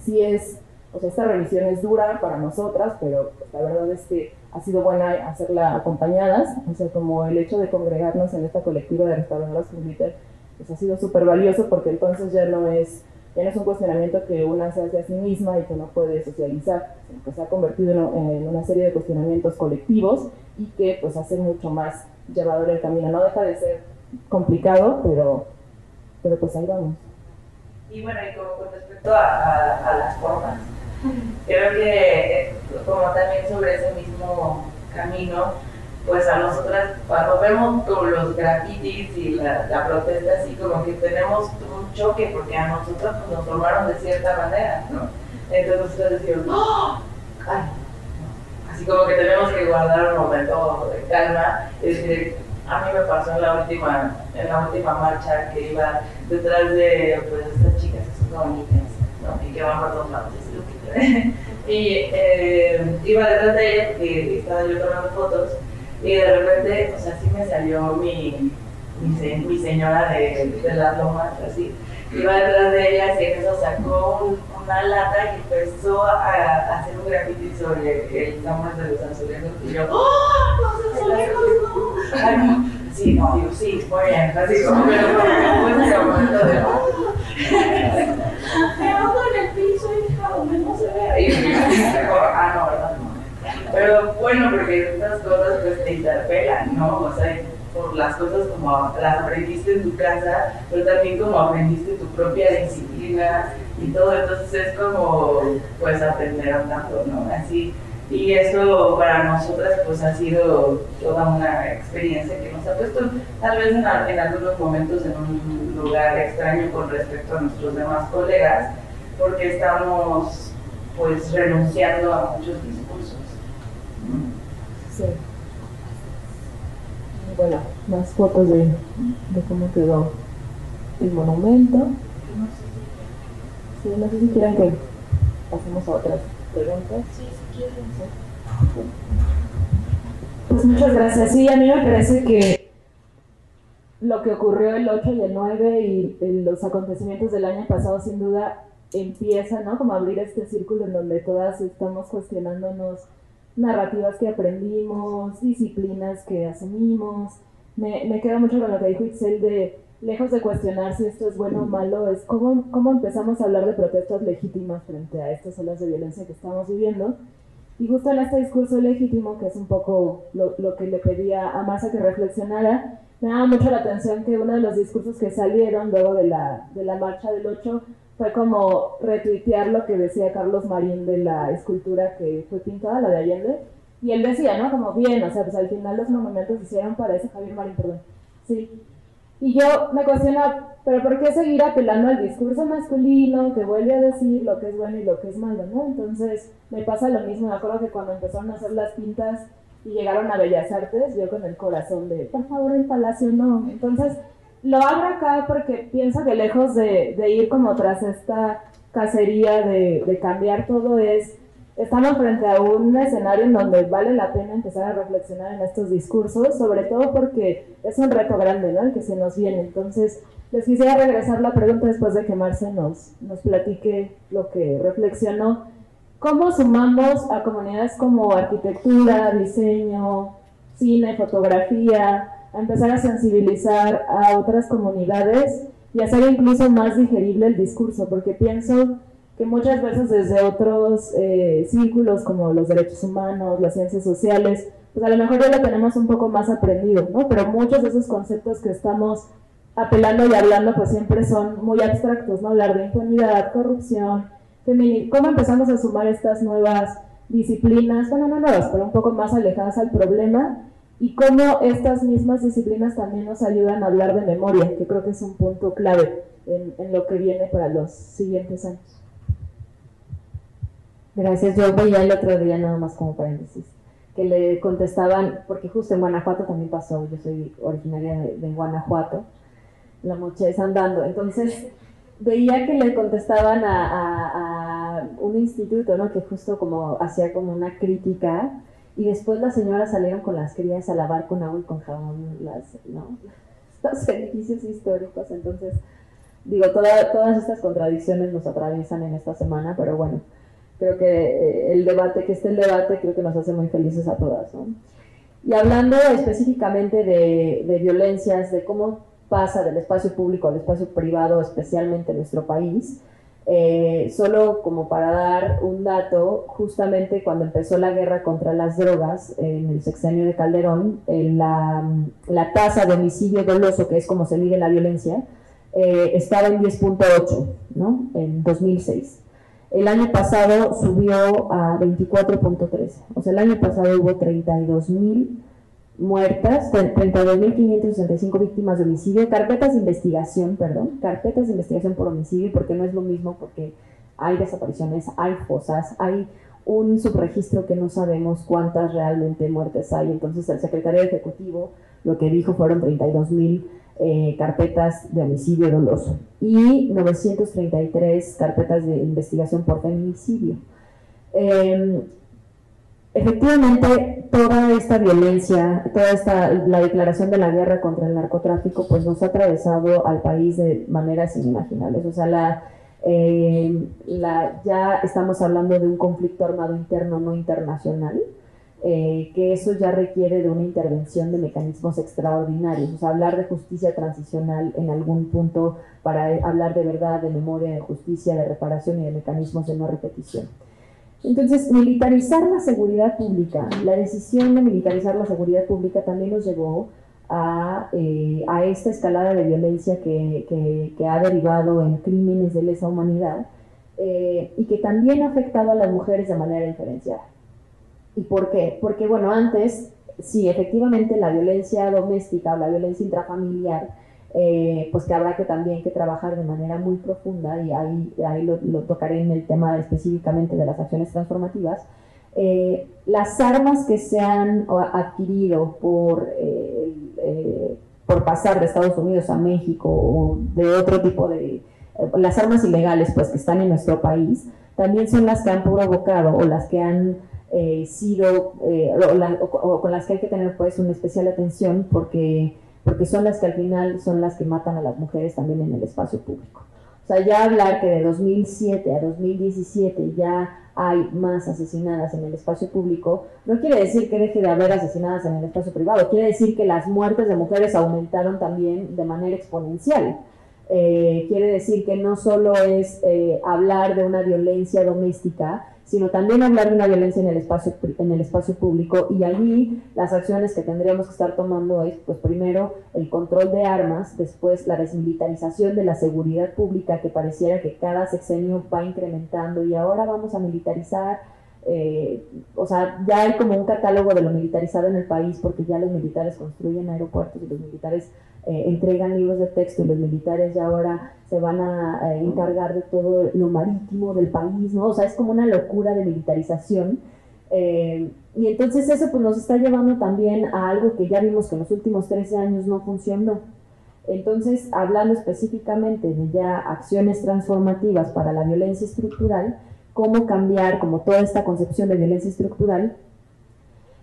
si es, o sea, esta revisión es dura para nosotras, pero la verdad es que ha sido buena hacerla acompañadas, o sea, como el hecho de congregarnos en esta colectiva de restauradoras con glitter, pues ha sido súper valioso porque entonces ya no es ya no es un cuestionamiento que una se hace a sí misma y que no puede socializar, sino que se ha convertido en, una serie de cuestionamientos colectivos y que pues hace mucho más llevador el camino. No deja de ser complicado, pero, pero pues ahí vamos. Y bueno, y con respecto a, a las formas, creo que como también sobre ese mismo camino, pues a nosotras cuando vemos con los grafitis y la, la, protesta así como que tenemos un choque porque a nosotros pues, nos formaron de cierta manera, ¿no? Entonces nosotros decimos, ¡Oh! Ay, así como que tenemos que guardar un momento de calma y decir, a mí me pasó en la última, en la última marcha que iba detrás de pues, estas chicas que son bonitas, ¿no? Y que van por todos lados, y eh, iba detrás de ella y estaba yo tomando fotos y de repente, o sea, sí me salió mi, mi, señora de, las lomas, así. Iba detrás de ella y en eso sacó una lata y empezó a, hacer un graffiti sobre el nombre de los azulenos. Y yo, ¡Oh! ¡Los azulenos! Sí, no, digo, sí, muy bien, así como, pero fue un momento de, ¡Oh! Me hago en el piso dije, no se ve. Y ah, no, ¿verdad? Pero bueno, porque estas cosas pues te interpelan, ¿no? O sea, por las cosas como las aprendiste en tu casa, pero también como aprendiste tu propia disciplina y todo, entonces es como pues aprender andando, ¿no? Así, y eso para nosotras pues ha sido toda una experiencia que nos ha puesto tal vez en, en algunos momentos en un lugar extraño con respecto a nuestros demás colegas, porque estamos pues renunciando a muchos discursos. Sí. Bueno, más fotos de, de cómo quedó el monumento. Sí, no sé si quieren que pasemos a otras preguntas. Sí. Pues muchas gracias. Sí, a mí me parece que lo que ocurrió el 8 y el 9 y los acontecimientos del año pasado sin duda empieza, ¿no? Como abrir este círculo en donde todas estamos cuestionándonos narrativas que aprendimos, disciplinas que asumimos. Me, me queda mucho con lo que dijo Itzel de, lejos de cuestionar si esto es bueno o malo, es cómo, cómo empezamos a hablar de protestas legítimas frente a estas olas de violencia que estamos viviendo. Y justo en este discurso legítimo, que es un poco lo, lo que le pedía a Massa que reflexionara, me daba mucho la atención que uno de los discursos que salieron luego de la, de la marcha del 8 fue como retuitear lo que decía Carlos Marín de la escultura que fue pintada, la de Allende, y él decía, ¿no? Como bien, o sea, pues al final los monumentos hicieron para ese Javier Marín, perdón. Sí. Y yo me cuestionaba, ¿pero por qué seguir apelando al discurso masculino que vuelve a decir lo que es bueno y lo que es malo, ¿no? Entonces me pasa lo mismo, me acuerdo que cuando empezaron a hacer las pintas y llegaron a Bellas Artes, yo con el corazón de, por favor, el palacio no. Entonces lo abro acá porque pienso que lejos de, ir como tras esta cacería de, cambiar todo es, estamos frente a un escenario en donde vale la pena empezar a reflexionar en estos discursos, sobre todo porque es un reto grande, ¿no? El que se nos viene. Entonces, les quisiera regresar la pregunta después de que Marce nos, nos platique lo que reflexionó. ¿Cómo sumamos a comunidades como arquitectura, diseño, cine, fotografía, a empezar a sensibilizar a otras comunidades y hacer incluso más digerible el discurso, porque pienso que muchas veces desde otros eh, círculos como los derechos humanos, las ciencias sociales, pues a lo mejor ya lo tenemos un poco más aprendido, ¿no? Pero muchos de esos conceptos que estamos apelando y hablando pues siempre son muy abstractos, ¿no? Hablar de impunidad, corrupción, feminismo, ¿cómo empezamos a sumar estas nuevas disciplinas, bueno, no nuevas, pero un poco más alejadas al problema y cómo estas mismas disciplinas también nos ayudan a hablar de memoria, que creo que es un punto clave en, en lo que viene para los siguientes años. Gracias, yo veía el otro día nada más como paréntesis. que le contestaban, porque justo en Guanajuato también pasó, yo soy originaria de, Guanajuato, la moche andando, entonces veía que le contestaban a, un instituto, ¿no? Que justo como hacía como una crítica y después las señoras salieron con las crías a lavar con agua y con jabón las, ¿no? los edificios históricos, entonces digo, todas estas contradicciones nos atraviesan en esta semana, pero bueno, creo que eh, el debate, que esté el debate, creo que nos hace muy felices a todas. ¿no? Y hablando específicamente de, de, violencias, de cómo pasa del espacio público al espacio privado, especialmente en nuestro país, eh, solo como para dar un dato, justamente cuando empezó la guerra contra las drogas en el sexenio de Calderón, la, tasa de homicidio doloso, que es como se mide la violencia, eh, estaba en 10.8, ¿no? En 2006. El año pasado subió a 24.3. O sea, el año pasado hubo 32 mil muertas, 32.565 víctimas de homicidio, carpetas de investigación, perdón, carpetas de investigación por homicidio, porque no es lo mismo, porque hay desapariciones, hay fosas, hay un subregistro que no sabemos cuántas realmente muertes hay. Entonces el secretario ejecutivo lo que dijo fueron 32.000 eh, carpetas de homicidio doloso y 933 carpetas de investigación por feminicidio. Em, efectivamente, toda esta violencia, toda esta, la declaración de la guerra contra el narcotráfico, pues nos ha atravesado al país de maneras inimaginables. O sea, la, em, ya estamos hablando de un conflicto armado interno, no internacional. Eh, que eso ya requiere de una intervención de mecanismos extraordinarios, o sea, hablar de justicia transicional en algún punto para hablar de verdad, de memoria, de justicia, de reparación y de mecanismos de no repetición. Entonces, militarizar la seguridad pública, la decisión de militarizar la seguridad pública también nos llevó a, eh, esta escalada de violencia que, ha derivado en crímenes de lesa humanidad eh, y que también ha afectado a las mujeres de manera diferenciada. ¿Y por qué? Porque, bueno, antes, sí, efectivamente la violencia doméstica o la violencia intrafamiliar, eh, pues que habrá que también que trabajar de manera muy profunda, y ahí, ahí lo, tocaré en el tema específicamente de las acciones transformativas, eh, las armas que se han adquirido por, eh, por pasar de Estados Unidos a México o de otro tipo de... las armas ilegales pues que están en nuestro país, también son las que han provocado o las que han eh, sido, eh, o, con las que hay que tener pues una especial atención porque, porque son las que al final son las que matan a las mujeres también en el espacio público. O sea, ya hablar que de 2007 a 2017 ya hay más asesinadas en el espacio público, no quiere decir que deje de haber asesinadas en el espacio privado, quiere decir que las muertes de mujeres aumentaron también de manera exponencial. Eh, quiere decir que no solo es hablar de una violencia doméstica, sino también hablar de una violencia en el espacio, en el espacio público. Y allí las acciones que tendríamos que estar tomando es, pues primero, el control de armas, después la desmilitarización de la seguridad pública que pareciera que cada sexenio va incrementando y ahora vamos a militarizar, eh, o sea, ya hay como un catálogo de lo militarizado en el país porque ya los militares construyen aeropuertos y los militares eh, entregan libros de texto y los militares ya ahora se van a, encargar de todo lo marítimo del país, ¿no? O sea, es como una locura de militarización. Eh, y entonces eso pues nos está llevando también a algo que ya vimos que en los últimos 13 años no funcionó. Entonces, hablando específicamente de ya acciones transformativas para la violencia estructural, cómo cambiar como toda esta concepción de violencia estructural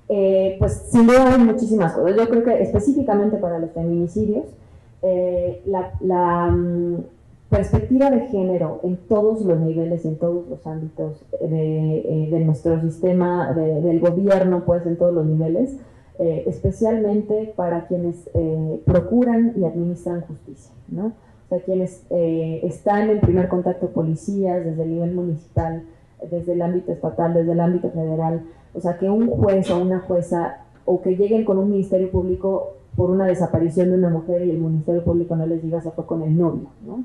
eh, pues sin duda hay muchísimas cosas. Yo creo que específicamente para los feminicidios, eh, la, mm, perspectiva de género en todos los niveles, en todos los ámbitos de, eh, nuestro sistema, del gobierno, pues en todos los niveles, especialmente para quienes procuran y administran justicia, ¿no? O sea, quienes están en primer contacto policías desde el nivel municipal, desde el ámbito estatal, desde el ámbito federal, o sea, que un juez o una jueza o que lleguen con un ministerio público por una desaparición de una mujer y el ministerio público no les diga se fue con el novio, ¿no?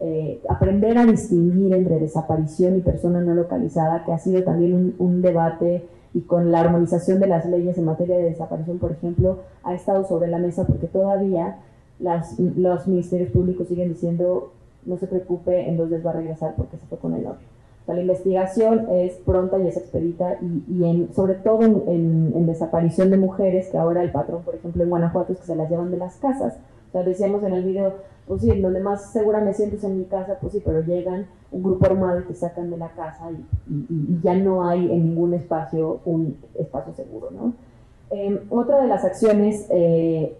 Eh, aprender a distinguir entre desaparición y persona no localizada, que ha sido también un, debate y con la armonización de las leyes en materia de desaparición, por ejemplo, ha estado sobre la mesa porque todavía los ministerios públicos siguen diciendo no se preocupe, en dos días va a regresar porque se fue con el novio la investigación es pronta y es expedita y, en, sobre todo en, desaparición de mujeres, que ahora el patrón, por ejemplo, en Guanajuato es que se las llevan de las casas. O sea, decíamos en el video, pues sí, donde más segura me siento es en mi casa, pues sí, pero llegan un grupo armado y te sacan de la casa y, ya no hay en ningún espacio un espacio seguro, ¿no? Em, otra de las acciones eh,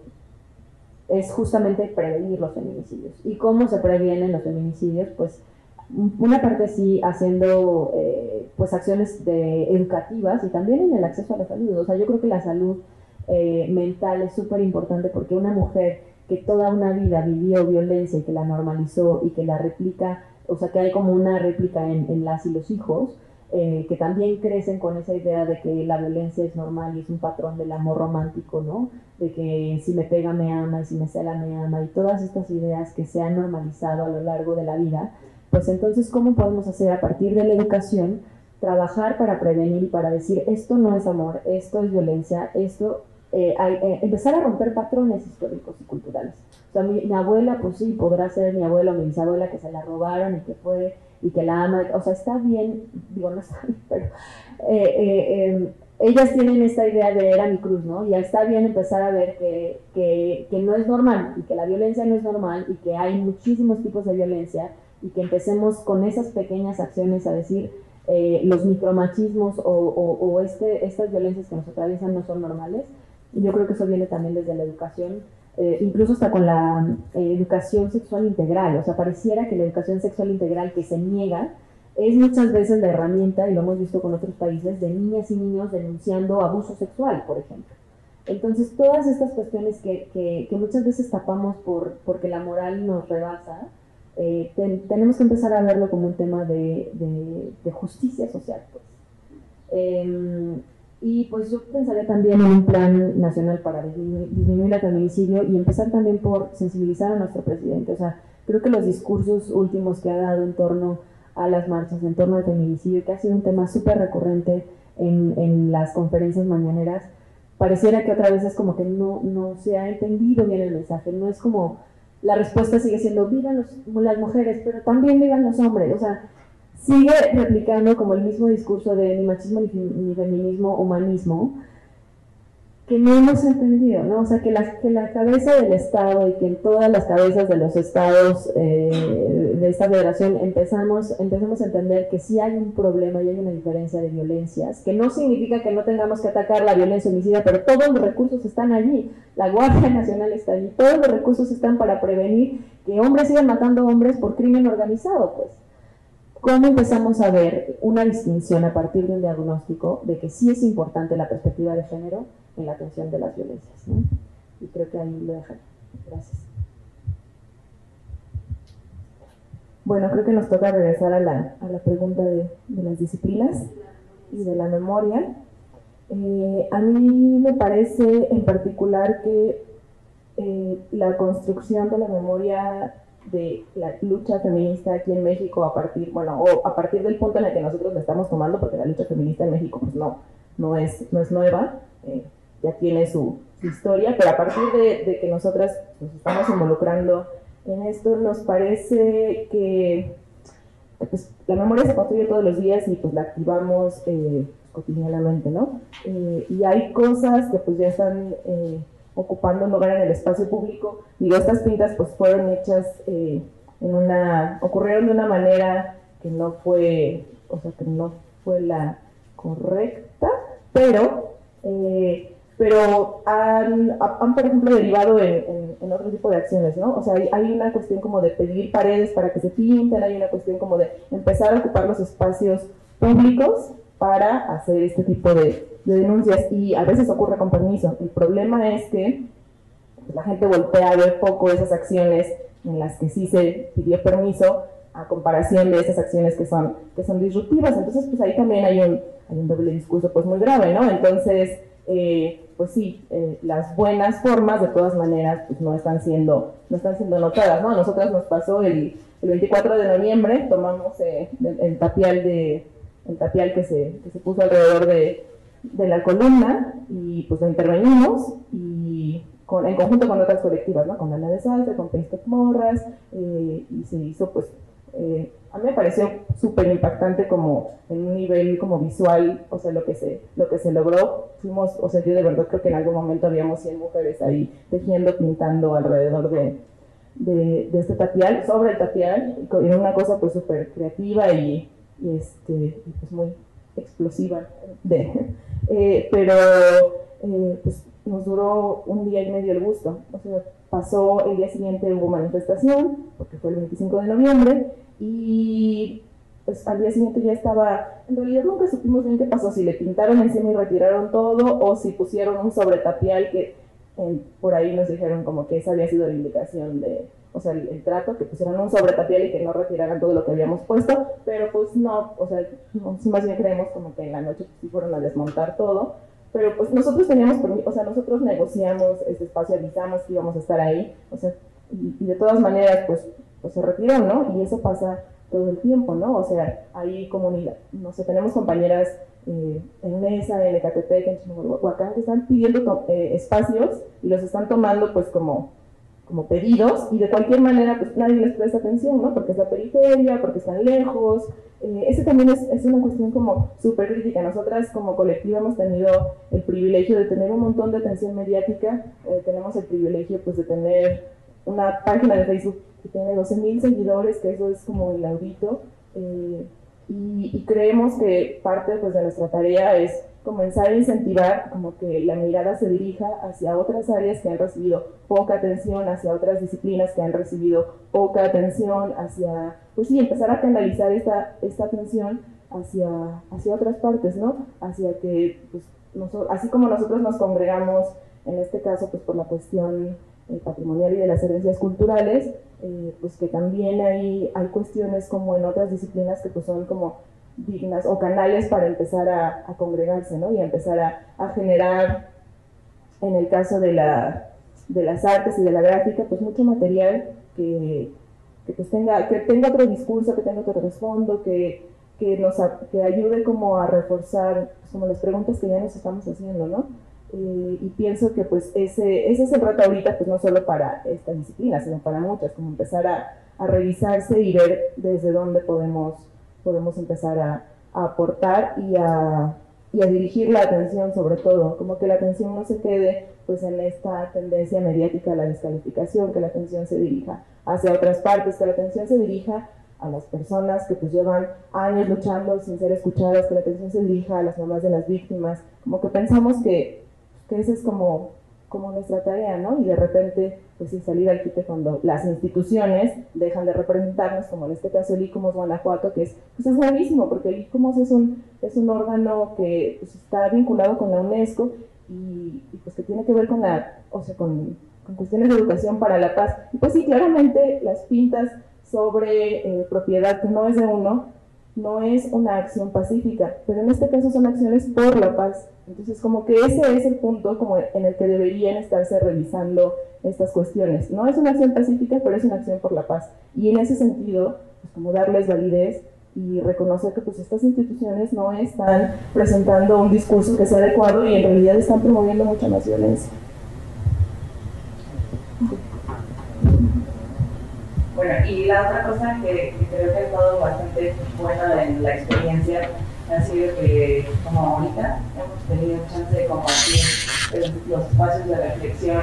es justamente prevenir los feminicidios. ¿Y cómo se previenen los feminicidios? Pues una parte sí haciendo eh, pues acciones de educativas y también en el acceso a la salud. O sea, yo creo que la salud eh, mental es súper importante porque una mujer que toda una vida vivió violencia y que la normalizó y que la replica, o sea, que hay como una réplica en, las y los hijos, eh, que también crecen con esa idea de que la violencia es normal y es un patrón del amor romántico, ¿no? De que si me pega me ama y si me cela me ama y todas estas ideas que se han normalizado a lo largo de la vida, pues entonces, ¿cómo podemos hacer a partir de la educación trabajar para prevenir y para decir esto no es amor, esto es violencia, esto, eh, eh, empezar a romper patrones históricos y culturales? O mi, abuela, pues sí, podrá ser mi abuela o mi bisabuela que se la robaron y que fue y que la ama, o sea, está bien, digo, no está bien, pero eh, em, ellas tienen esta idea de era mi cruz, ¿no? Y está bien empezar a ver que no es normal y que la violencia no es normal y que hay muchísimos tipos de violencia y que empecemos con esas pequeñas acciones a decir eh, los micromachismos o, o, este, estas violencias que nos atraviesan no son normales. Yo creo que eso viene también desde la educación, eh, incluso hasta con la eh, educación sexual integral. O sea, pareciera que la educación sexual integral que se niega es muchas veces la herramienta, y lo hemos visto con otros países, de niñas y niños denunciando abuso sexual, por ejemplo. Entonces, todas estas cuestiones que, que, que muchas veces tapamos por, porque la moral nos rebasa, eh, tenemos que empezar a verlo como un tema de, justicia social. Pues. Pues yo pensaría también en un plan nacional para disminuir, el feminicidio y empezar también por sensibilizar a nuestro presidente. O sea, creo que los discursos últimos que ha dado en torno a las marchas, en torno al feminicidio, que ha sido un tema súper recurrente en, en, las conferencias mañaneras, pareciera que otra vez es como que no, no se ha entendido bien el mensaje, no es como la respuesta sigue siendo vivan las mujeres, pero también vivan los hombres. O sea, sigue replicando como el mismo discurso de ni machismo ni, feminismo, humanismo, que no hemos entendido, ¿no? O sea, que la, que la cabeza del Estado y que en todas las cabezas de los estados eh, de esta federación empezamos, empezamos a entender que sí hay un problema y hay una diferencia de violencias, que no significa que no tengamos que atacar la violencia homicida, pero todos los recursos están allí, la Guardia Nacional está allí, todos los recursos están para prevenir que hombres sigan matando hombres por crimen organizado, pues. ¿Cómo empezamos a ver una distinción a partir de un diagnóstico de que sí es importante la perspectiva de género en la atención de las violencias? Y creo que ahí lo dejaré. Gracias. Bueno, creo que nos toca regresar a la, a la pregunta de, de, las disciplinas y de la memoria. Eh, a mí me parece en particular que eh, la construcción de la memoria de la lucha feminista aquí en México a partir, bueno, o a partir del punto en el que nosotros la estamos tomando, porque la lucha feminista en México pues no, no, es, no es nueva, eh, ya tiene su, historia, pero a partir de, que nosotras nos estamos involucrando en esto, nos parece que pues, la memoria se construye todos los días y pues la activamos eh, cotidianamente, ¿no? Eh, y hay cosas que pues ya están ocupando un lugar en el espacio público. Digo, estas pintas pues fueron hechas eh, en una, ocurrieron de una manera que no fue, o sea, que no fue la correcta, pero, eh, pero han, han, por ejemplo, derivado en, en, otro tipo de acciones, ¿no? O sea, hay, hay, una cuestión como de pedir paredes para que se pinten, hay una cuestión como de empezar a ocupar los espacios públicos para hacer este tipo de, denuncias y a veces ocurre con permiso. El problema es que la gente voltea a ver poco esas acciones en las que sí se pidió permiso a comparación de esas acciones que son, que son disruptivas. Entonces, pues ahí también hay un, hay un doble discurso pues muy grave, ¿no? Entonces, eh, pues sí, eh, las buenas formas de todas maneras pues no están siendo, no están siendo notadas, ¿no? A nosotras nos pasó el, el 24 de noviembre, tomamos eh, el tapial de el tapial que se, que se puso alrededor de, de, la columna y pues intervenimos y con, en conjunto con otras colectivas, ¿no? con la de Salsa, con Paste Morras eh, y se hizo pues Eh, a mí me pareció súper impactante como en un nivel como visual, o sea, lo que se, lo que se logró. Fuimos, o sea, yo de verdad creo que en algún momento habíamos 100 mujeres ahí tejiendo, pintando alrededor de, de, de este tapial, sobre el tapial, era una cosa pues súper creativa y, y, este, y pues muy explosiva. De, eh, pero eh, pues nos duró un día y medio el gusto. O sea, pasó el día siguiente hubo manifestación, porque fue el 25 de noviembre, y pues al día siguiente ya estaba, en realidad nunca supimos bien qué pasó, si le pintaron encima y retiraron todo, o si pusieron un sobretapial que por ahí nos dijeron como que esa había sido la indicación de, o sea, el, trato, que pusieran un sobretapial y que no retiraran todo lo que habíamos puesto, pero pues no, o sea, sí más bien creemos como que en la noche sí fueron a desmontar todo, pero pues nosotros teníamos, o sea, nosotros negociamos ese espacio, avisamos que íbamos a estar ahí, o sea, y, de todas maneras, pues, pues se retiró, ¿no? Y eso pasa todo el tiempo, ¿no? O sea, hay comunidad, no sé, tenemos compañeras eh, en Mesa, en Ecatepec, en Chihuahua, que están pidiendo eh, espacios y los están tomando pues como, como pedidos y de cualquier manera pues nadie les presta atención, ¿no? Porque es la periferia, porque están lejos. Eh, ese también es, es, una cuestión como súper crítica. Nosotras como colectiva hemos tenido el privilegio de tener un montón de atención mediática, tenemos el privilegio pues de tener una página de Facebook que tiene 12.000 seguidores, que eso es como inaudito. Eh, y, creemos que parte pues, de nuestra tarea es comenzar a incentivar como que la mirada se dirija hacia otras áreas que han recibido poca atención, hacia otras disciplinas que han recibido poca atención, hacia, pues sí, empezar a canalizar esta, esta atención hacia, hacia otras partes, ¿no? Hacia que, pues, nosotros, así como nosotros nos congregamos, en este caso, pues por la cuestión eh, patrimonial y de las herencias culturales, eh, pues que también hay, hay cuestiones como en otras disciplinas que pues son como dignas o canales para empezar a, congregarse, ¿no? Y empezar a, a, generar, en el caso de, la, de las artes y de la gráfica, pues mucho material que, que pues tenga, que tenga otro discurso, que tenga otro trasfondo, que, que, nos, que ayude como a reforzar pues, como las preguntas que ya nos estamos haciendo, ¿no? Eh, y pienso que pues ese, ese es el reto ahorita, pues no solo para esta disciplina, sino para muchas, como empezar a, a revisarse y ver desde dónde podemos, podemos empezar a, a aportar y a, y a, dirigir la atención sobre todo, como que la atención no se quede pues en esta tendencia mediática a la descalificación, que la atención se dirija hacia otras partes, que la atención se dirija a las personas que pues llevan años luchando sin ser escuchadas, que la atención se dirija a las mamás de las víctimas, como que pensamos que que esa es como, como nuestra tarea, ¿no? Y de repente, pues sin salir al quite cuando las instituciones dejan de representarnos, como en este caso el ICOMOS Guanajuato, que es, pues es gravísimo, porque el ICOMOS es un, es un órgano que pues, está vinculado con la UNESCO y, pues que tiene que ver con la, o sea, con, con, cuestiones de educación para la paz. Y pues sí, claramente las pintas sobre eh, propiedad que no es de uno, no es una acción pacífica, pero en este caso son acciones por la paz. Entonces, como que ese es el punto como en el que deberían estarse revisando estas cuestiones. No es una acción pacífica, pero es una acción por la paz. Y en ese sentido, pues como darles validez y reconocer que pues estas instituciones no están presentando un discurso que sea adecuado y en realidad están promoviendo mucha más violencia. Bueno, y la otra cosa que, creo que ha estado bastante buena en la experiencia ha sido que, como ahorita, hemos tenido chance de compartir los espacios de reflexión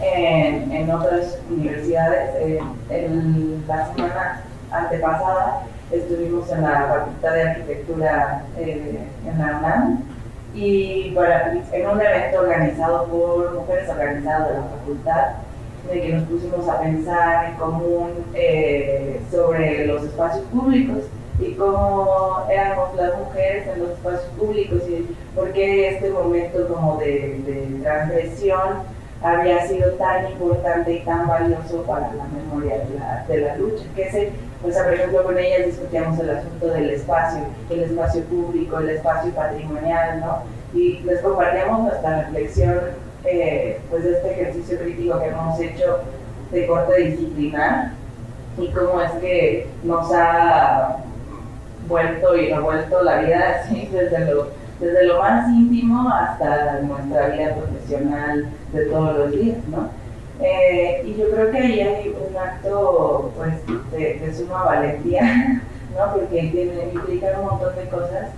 en, en otras universidades. en la semana antepasada estuvimos en la Facultad de Arquitectura eh, en la UNAM y para, en un evento organizado por mujeres organizadas de la facultad de que nos pusimos a pensar en común eh, sobre los espacios públicos y cómo éramos las mujeres en los espacios públicos y por qué este momento como de, de transgresión había sido tan importante y tan valioso para la memoria de la, de la lucha. Que ese, pues, por ejemplo, con ellas discutíamos el asunto del espacio, el espacio público, el espacio patrimonial, ¿no? Y les compartíamos nuestra reflexión eh, pues este ejercicio crítico que hemos hecho de corte disciplinar y cómo es que nos ha vuelto y revuelto la vida así desde lo, desde lo más íntimo hasta nuestra vida profesional de todos los días, ¿no? Eh, y yo creo que ahí hay un acto pues, de, suma valentía, ¿no? porque tiene, implica un montón de cosas,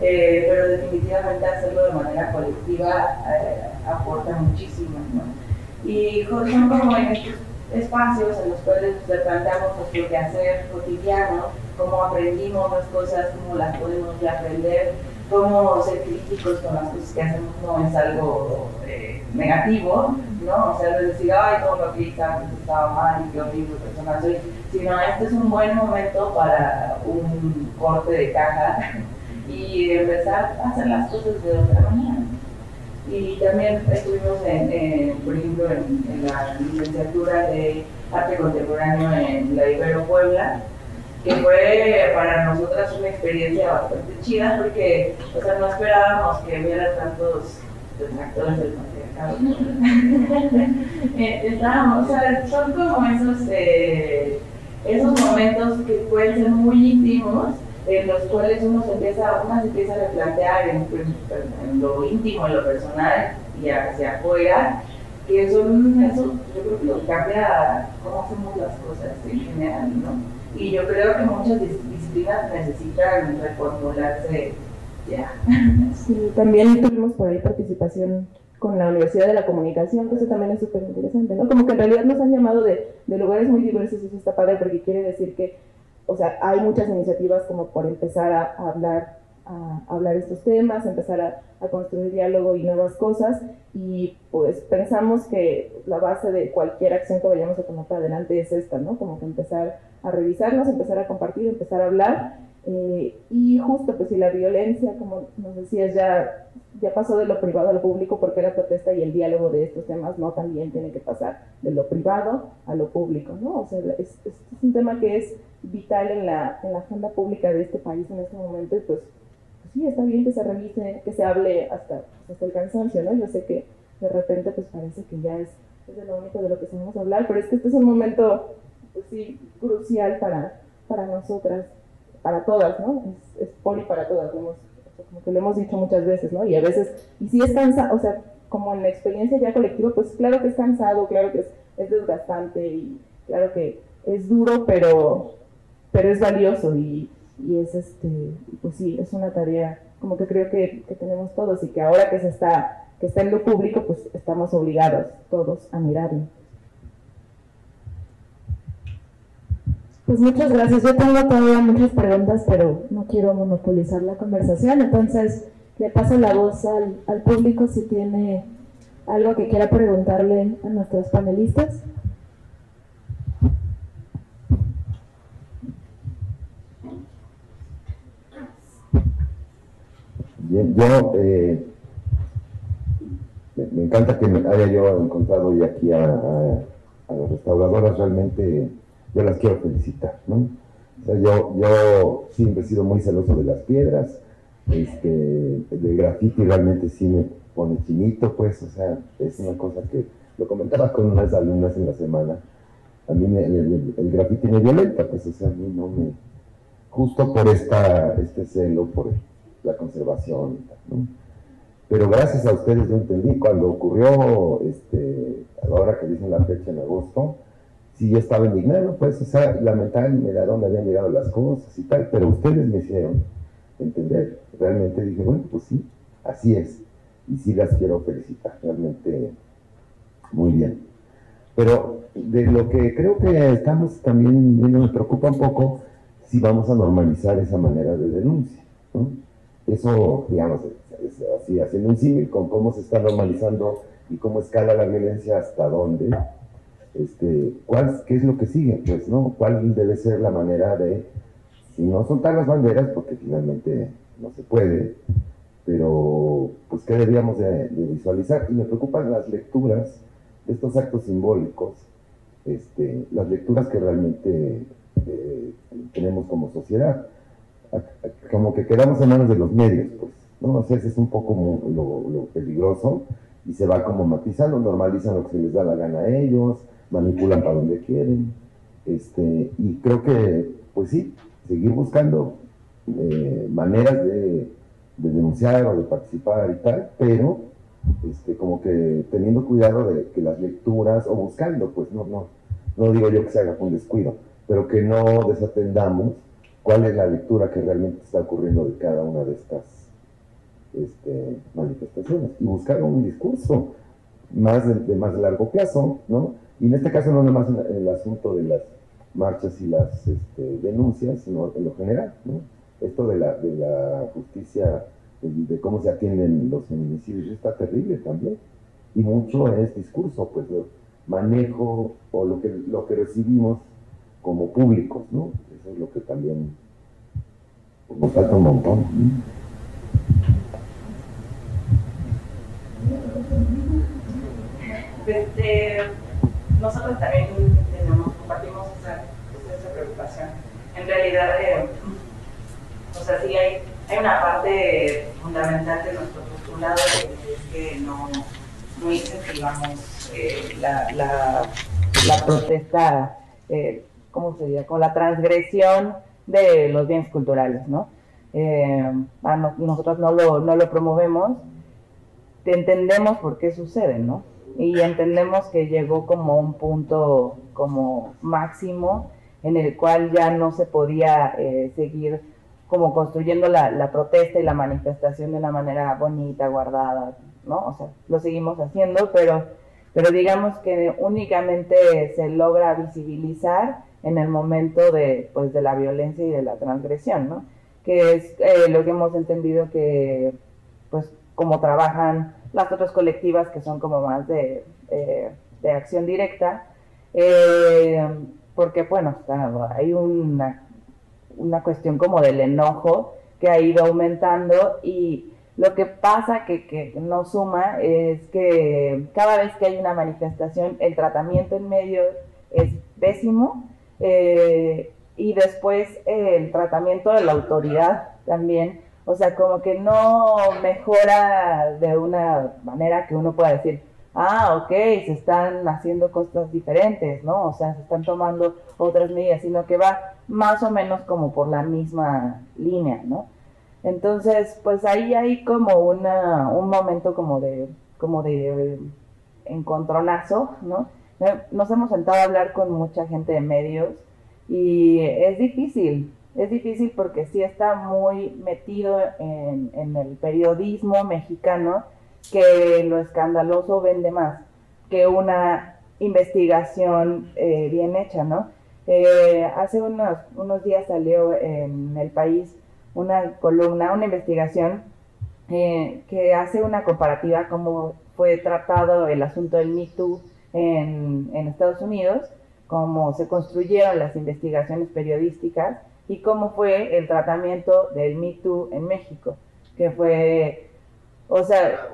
eh, pero definitivamente hacerlo de manera colectiva eh, aporta muchísimo. ¿no? Y son como en estos espacios en los cuales planteamos nuestro quehacer cotidiano, cómo aprendimos las cosas, cómo las podemos aprender cómo ser críticos con las cosas que hacemos no es algo eh, negativo, ¿no? O sea, de decir, ay, todo lo antes estaba mal y qué horrible persona soy, sino este es un buen momento para un corte de caja y empezar a hacer las cosas de otra manera. Y también estuvimos, en, por ejemplo, en, la licenciatura de arte contemporáneo en la Ibero Puebla, que fue para nosotras una experiencia bastante chida porque o sea, no esperábamos que hubiera tantos detractores del patriarcado. Eh, sea, son como eh, esos momentos que pueden ser muy íntimos en los cuales uno se empieza, una se empieza a replantear en, en, lo íntimo, en lo personal y hacia afuera, que son eso, yo creo que lo cambia cómo hacemos las cosas en general, ¿no? Y yo creo que muchas disciplinas necesitan reformularse ya. Sí, también tuvimos por ahí participación con la Universidad de la Comunicación, que eso también es súper interesante, ¿no? Como que en realidad nos han llamado de, de lugares muy diversos eso está padre porque quiere decir que, o sea, hay muchas iniciativas como por empezar a, hablar a hablar estos temas, empezar a, a, construir diálogo y nuevas cosas y pues pensamos que la base de cualquier acción que vayamos a tomar para adelante es esta, ¿no? Como que empezar a revisarnos, empezar a compartir, empezar a hablar. Eh, y justo, pues si la violencia, como nos decías, ya, ya pasó de lo privado a lo público, porque la protesta y el diálogo de estos temas no también tiene que pasar de lo privado a lo público, ¿no? O sea, es, un tema que es vital en la, en la agenda pública de este país en este momento y pues, pues sí, está bien que se revise, que se hable hasta, hasta el cansancio, ¿no? Yo sé que de repente pues parece que ya es, es de lo único de lo que sabemos hablar, pero es que este es un momento pues sí, crucial para, para nosotras, para todas, ¿no? Es, es poli para todas, como que lo hemos dicho muchas veces, ¿no? Y a veces, y si es cansado, o sea, como en la experiencia ya colectiva, pues claro que es cansado, claro que es, es desgastante y claro que es duro, pero, pero es valioso y, y es este, pues sí, es una tarea como que creo que, que, tenemos todos y que ahora que se está, que está en lo público, pues estamos obligados todos a mirarlo. Pues muchas gracias. Yo tengo todavía muchas preguntas, pero no quiero monopolizar la conversación. Entonces, le paso la voz al, público si tiene algo que quiera preguntarle a nuestros panelistas. Bien, yo eh, me, encanta que me haya yo encontrado hoy aquí a, a, a las restauradoras realmente yo las quiero felicitar, ¿no? O sea, yo, yo siempre he sido muy celoso de las piedras, este, el graffiti realmente sí me pone chinito, pues, o sea, es una cosa que lo comentaba con unas alumnas en la semana, a mí me, el, el, graffiti me violenta, pues, o sea, a mí no me, justo por esta, este celo, por la conservación, ¿no? Pero gracias a ustedes yo entendí, cuando ocurrió, este, a la hora que dicen la fecha en agosto, si yo estaba indignado, pues, o sea, lamentablemente de dónde habían llegado las cosas y tal, pero ustedes me hicieron entender. Realmente dije, bueno, pues sí, así es. Y sí las quiero felicitar, realmente muy bien. Pero de lo que creo que estamos también viendo, me preocupa un poco si vamos a normalizar esa manera de denuncia. Eso, digamos, es así, haciendo un símil con cómo se está normalizando y cómo escala la violencia hasta dónde este, ¿cuál, ¿qué es lo que sigue? Pues, ¿no? ¿Cuál debe ser la manera de, si no soltar las banderas, porque finalmente no se puede, pero, pues, ¿qué deberíamos de, visualizar? Y me preocupan las lecturas de estos actos simbólicos, este, las lecturas que realmente eh, tenemos como sociedad, como que quedamos en manos de los medios, pues, ¿no? O sea, ese es un poco lo, lo peligroso y se va como matizando, normalizan lo que se les da la gana a ellos, manipulan para donde quieren. Este, y creo que, pues sí, seguir buscando eh, maneras de, de, denunciar o de participar y tal, pero este, como que teniendo cuidado de que las lecturas, o buscando, pues no, no, no digo yo que se haga con descuido, pero que no desatendamos cuál es la lectura que realmente está ocurriendo de cada una de estas este, manifestaciones y buscar un discurso más de, más largo plazo, ¿no? Y en este caso no nomás en el asunto de las marchas y las este, denuncias, sino en lo general, ¿no? Esto de la, de la justicia, de, cómo se atienden los feminicidios, está terrible también. Y mucho es discurso, pues manejo o lo que, lo que recibimos como públicos, ¿no? Eso es lo que también pues, nos falta un montón. Este, nosotros también tenemos, compartimos esa, preocupación. En realidad, eh, o sea, sí hay, hay una parte fundamental de nuestro postulado que es que no, no incentivamos eh, la, protesta, eh, ¿cómo se diría? Con la transgresión de los bienes culturales, ¿no? Eh, nosotros no lo, no lo promovemos, entendemos por qué sucede, ¿no? Y entendemos que llegó como un punto como máximo en el cual ya no se podía eh, seguir como construyendo la, protesta y la manifestación de una manera bonita, guardada, ¿no? O sea, lo seguimos haciendo, pero, pero digamos que únicamente se logra visibilizar en el momento de, pues, de la violencia y de la transgresión, ¿no? Que es eh, lo que hemos entendido que, pues, como trabajan las otras colectivas que son como más de, eh, de acción directa, eh, porque, bueno, hay una, una cuestión como del enojo que ha ido aumentando y lo que pasa que, que no suma es que cada vez que hay una manifestación, el tratamiento en medio es pésimo eh, y después el tratamiento de la autoridad también, o sea, como que no mejora de una manera que uno pueda decir, ah, ok, se están haciendo cosas diferentes, ¿no? O sea, se están tomando otras medidas, sino que va más o menos como por la misma línea, ¿no? Entonces, pues ahí hay como una, un momento como de, como de encontronazo, ¿no? Nos hemos sentado a hablar con mucha gente de medios y es difícil, es difícil porque sí está muy metido en, el periodismo mexicano que lo escandaloso vende más que una investigación eh, bien hecha, ¿no? Eh, hace unos, unos días salió en el país una columna, una investigación que hace una comparativa cómo fue tratado el asunto del Me Too en, Estados Unidos, cómo se construyeron las investigaciones periodísticas y cómo fue el tratamiento del Me Too en México, que fue, o sea,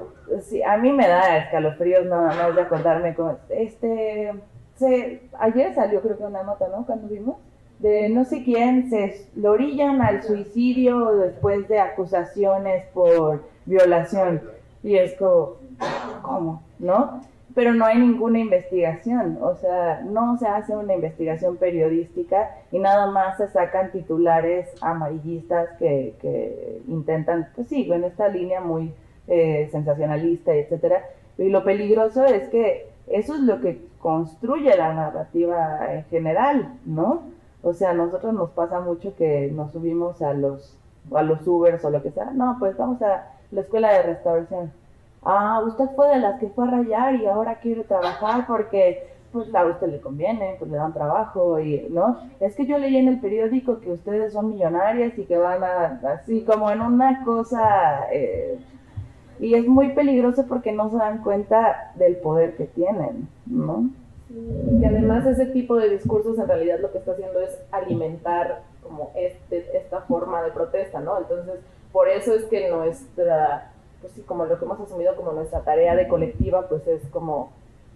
a mí me da escalofríos nada más de acordarme con este, se, ayer salió creo que una nota, ¿no? Cuando vimos, de no sé quién, se lo orillan al suicidio después de acusaciones por violación. Y es como, ¿cómo? ¿No? Pero no hay ninguna investigación, o sea, no se hace una investigación periodística y nada más se sacan titulares amarillistas que, que intentan, pues sí, en esta línea muy eh, sensacionalista, etcétera. Y lo peligroso es que eso es lo que construye la narrativa en general, ¿no? O sea, a nosotros nos pasa mucho que nos subimos a los, a los Ubers o lo que sea, no, pues vamos a la escuela de restauración ah, usted fue de las que fue a rayar y ahora quiere trabajar porque pues a usted le conviene, pues le dan trabajo y, ¿no? Es que yo leí en el periódico que ustedes son millonarias y que van a, así como en una cosa, eh, y es muy peligroso porque no se dan cuenta del poder que tienen, ¿no? Y además ese tipo de discursos en realidad lo que está haciendo es alimentar como este, esta forma de protesta, ¿no? Entonces, por eso es que nuestra pues sí, como lo que hemos asumido como nuestra tarea de colectiva, pues es como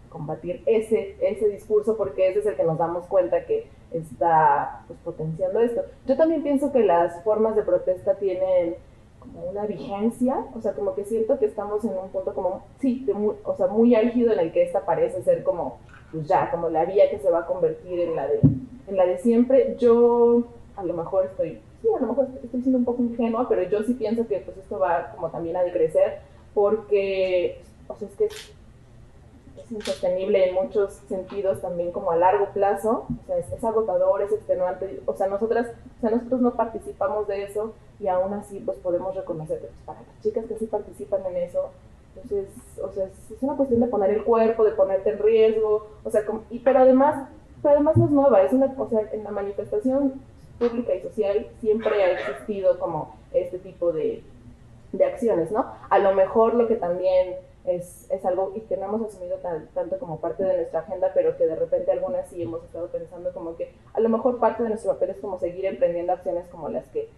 combatir ese, ese discurso porque ese es el que nos damos cuenta que está pues, potenciando esto. Yo también pienso que las formas de protesta tienen como una vigencia, o sea, como que siento que estamos en un punto como, sí, muy, o sea, muy álgido en el que esta parece ser como, pues ya, como la vía que se va a convertir en la de, en la de siempre. Yo a lo mejor estoy sí, a lo mejor estoy siendo un poco ingenua, pero yo sí pienso que pues esto va como también a decrecer porque o sea, es que es, insostenible en muchos sentidos también como a largo plazo, o sea, es, agotador, es extenuante, o sea, nosotras, o sea, nosotros no participamos de eso y aún así pues podemos reconocer que pues, para las chicas que sí participan en eso, entonces, o sea, es, una cuestión de poner el cuerpo, de ponerte en riesgo, o sea, y, pero además, pero además no es nueva, es una, o sea, en la manifestación pública y social siempre ha existido como este tipo de, de acciones, ¿no? A lo mejor lo que también es, es algo que no hemos asumido tanto como parte de nuestra agenda, pero que de repente algunas sí hemos estado pensando como que a lo mejor parte de nuestro papel es como seguir emprendiendo acciones como las que,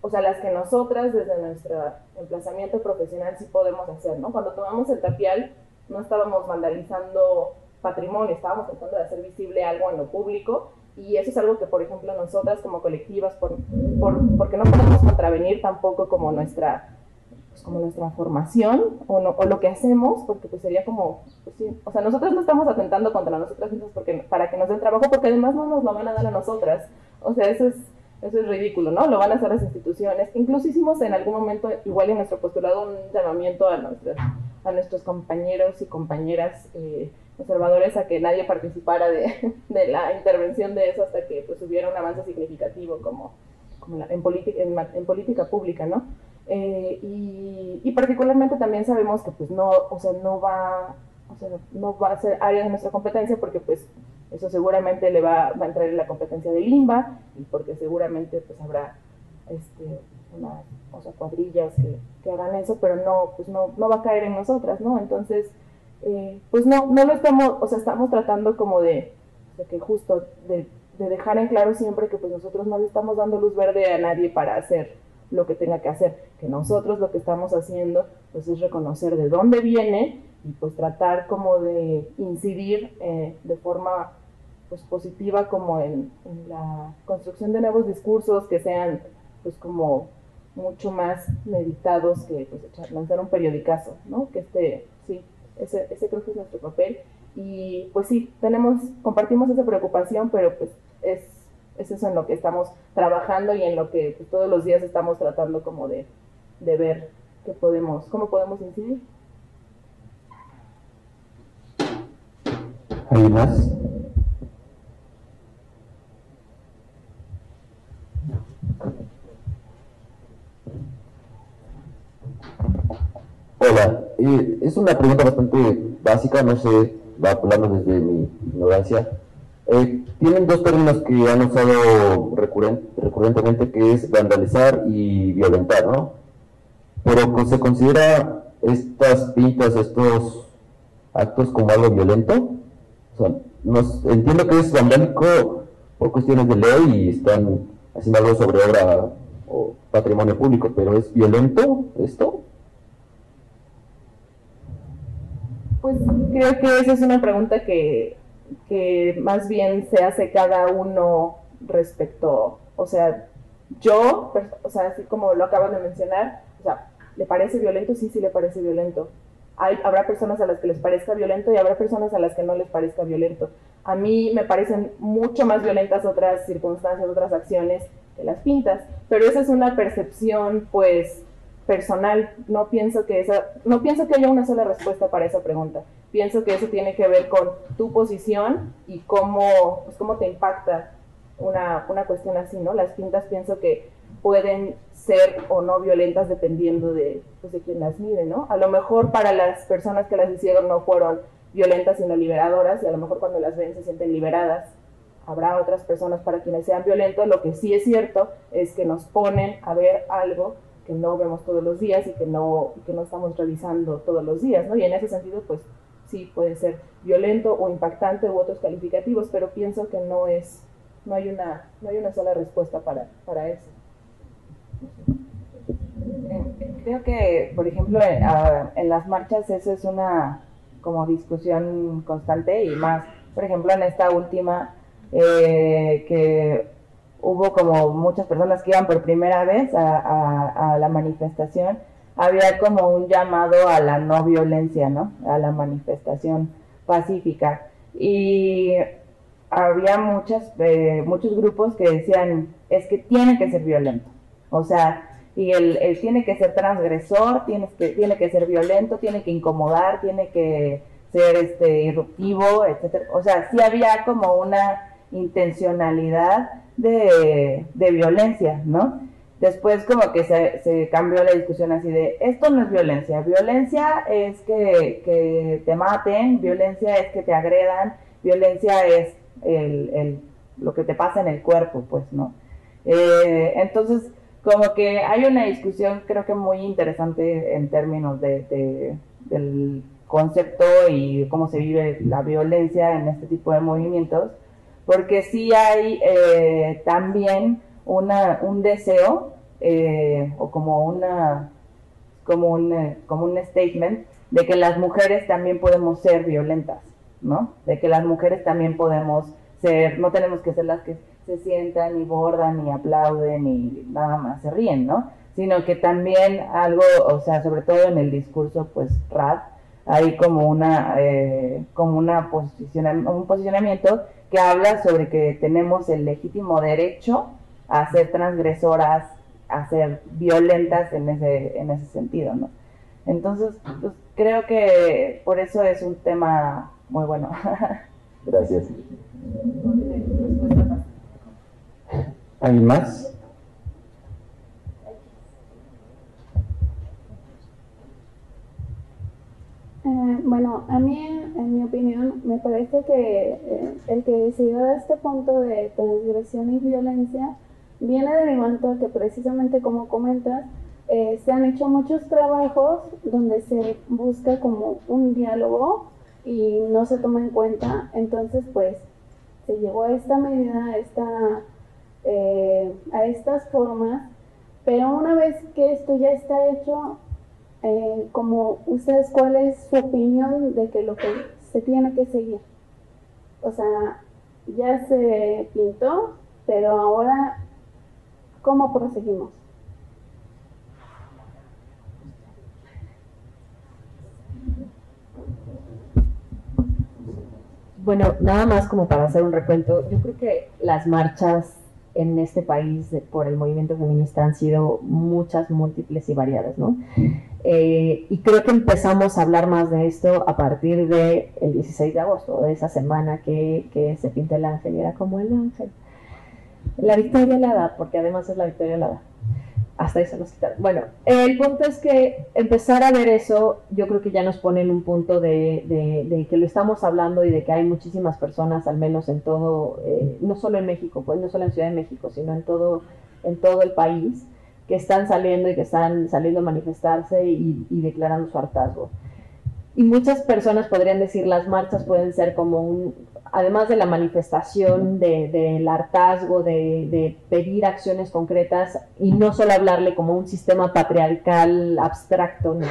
o sea, las que nosotras desde nuestro emplazamiento profesional sí podemos hacer, ¿no? Cuando tomamos el tapial no estábamos vandalizando patrimonio, estábamos tratando de hacer visible algo en lo público y eso es algo que, por ejemplo, nosotras como colectivas, por, por, porque no podemos contravenir tampoco como nuestra pues, como nuestra formación o, o, lo que hacemos, porque pues sería como, pues, sí, o sea, nosotros no estamos atentando contra nosotras mismas porque, para que nos den trabajo, porque además no nos lo van a dar a nosotras. O sea, eso es, eso es ridículo, ¿no? Lo van a hacer las instituciones. Incluso hicimos en algún momento, igual en nuestro postulado, un llamamiento a, nuestras, a nuestros compañeros y compañeras eh, conservadores a que nadie participara de, la intervención de eso hasta que pues hubiera un avance significativo como, como en, en, en política pública, ¿no? Eh, y, y, particularmente también sabemos que pues no, o sea, no va, o sea, no va a ser área de nuestra competencia porque pues eso seguramente le va, a entrar en la competencia de Limba y porque seguramente pues habrá este, una, o sea, cuadrillas que, que, hagan eso, pero no, pues no, no va a caer en nosotras, ¿no? Entonces, eh, pues no, no lo estamos, o sea, estamos tratando como de, de que justo de, de, dejar en claro siempre que pues nosotros no le estamos dando luz verde a nadie para hacer lo que tenga que hacer, que nosotros lo que estamos haciendo pues es reconocer de dónde viene y pues tratar como de incidir eh, de forma pues positiva como en, la construcción de nuevos discursos que sean pues como mucho más meditados que pues lanzar un periodicazo, ¿no? Que este, ese, ese creo que es nuestro papel y pues sí, tenemos, compartimos esa preocupación, pero pues es es eso en lo que estamos trabajando y en lo que pues, todos los días estamos tratando como de, de ver qué podemos, cómo podemos incidir. ¿Hay más? Hola, eh, es una pregunta bastante básica, no sé, va hablando desde mi ignorancia. Eh, tienen dos términos que han usado recurrentemente, que es vandalizar y violentar, ¿no? Pero ¿se considera estas pintas, estos actos como algo violento? O sea, nos, entiendo que es vandálico por cuestiones de ley y están haciendo algo sobre obra o patrimonio público, pero ¿es violento esto? Pues creo que esa es una pregunta que más bien se hace cada uno respecto, o sea, yo, o sea, así como lo acaban de mencionar, o sea, ¿le parece violento? Sí, sí le parece violento. Hay, habrá personas a las que les parezca violento y habrá personas a las que no les parezca violento. A mí me parecen mucho más violentas otras circunstancias, otras acciones que las pintas, pero esa es una percepción, pues, personal. No pienso que esa, no pienso que haya una sola respuesta para esa pregunta pienso que eso tiene que ver con tu posición y cómo, pues, cómo te impacta una, una cuestión así, ¿no? Las pintas pienso que pueden ser o no violentas dependiendo de, pues, de quién las mide, ¿no? A lo mejor para las personas que las hicieron no fueron violentas sino liberadoras y a lo mejor cuando las ven se sienten liberadas. Habrá otras personas para quienes sean violentos. Lo que sí es cierto es que nos ponen a ver algo que no vemos todos los días y que no, que no estamos revisando todos los días, ¿no? Y en ese sentido, pues sí puede ser violento o impactante u otros calificativos, pero pienso que no es, no hay una, no hay una sola respuesta para, para eso. Creo que, por ejemplo, en, las marchas eso es una como discusión constante y más, por ejemplo, en esta última eh, que hubo como muchas personas que iban por primera vez a, la manifestación había como un llamado a la no violencia, ¿no? A la manifestación pacífica. Y había muchas, eh, muchos grupos que decían, es que tiene que ser violento. O sea, Y él, tiene que ser transgresor, tiene que, tiene que ser violento, tiene que incomodar, tiene que ser este, irruptivo, etc. O sea, sí había como una intencionalidad de, de violencia, ¿no? Después como que se, se, cambió la discusión así de, esto no es violencia, violencia es que, que te maten, violencia es que te agredan, violencia es el, el, lo que te pasa en el cuerpo, pues, ¿no? Eh, entonces, como que hay una discusión creo que muy interesante en términos de, del concepto y cómo se vive la violencia en este tipo de movimientos, porque sí hay eh, también una, un deseo eh, o como una como un, como un statement de que las mujeres también podemos ser violentas, ¿no? De que las mujeres también podemos ser, no tenemos que ser las que se sientan y bordan y aplauden y nada más se ríen, ¿no? Sino que también algo, o sea, sobre todo en el discurso, pues, RAD, hay como una, eh, como una un posicionamiento que habla sobre que tenemos el legítimo derecho a ser transgresoras, a ser violentas en ese, en ese sentido, ¿no? Entonces, pues, creo que por eso es un tema muy bueno. Gracias. ¿Alguien más? Eh, bueno, a mí, en mi opinión, me parece que eh, el que decidió este punto de transgresión y violencia viene derivando de que precisamente como comentas, eh, se han hecho muchos trabajos donde se busca como un diálogo y no se toma en cuenta, entonces pues se llegó a esta medida, a esta eh, a estas formas, pero una vez que esto ya está hecho, eh, como ustedes, ¿cuál es su opinión de que lo que se tiene que seguir? O sea, ya se pintó, pero ahora, ¿cómo proseguimos? Bueno, nada más como para hacer un recuento, yo creo que las marchas en este país por el movimiento feminista han sido muchas, múltiples y variadas, ¿no? Eh, y creo que empezamos a hablar más de esto a partir del el 16 de agosto, de esa semana que, que se pinta el ángel y era como el ángel. La victoria la da, porque además es la victoria la da hasta ahí se nos quitaron. Bueno, el punto es que empezar a ver eso, yo creo que ya nos pone en un punto de, de, que lo estamos hablando y de que hay muchísimas personas, al menos en todo, eh, no solo en México, pues no solo en Ciudad de México, sino en todo, en todo el país, que están saliendo y que están saliendo a manifestarse y, declarando su hartazgo. Y muchas personas podrían decir las marchas pueden ser como un, además de la manifestación del hartazgo, de, pedir acciones concretas y no solo hablarle como un sistema patriarcal abstracto, ¿no?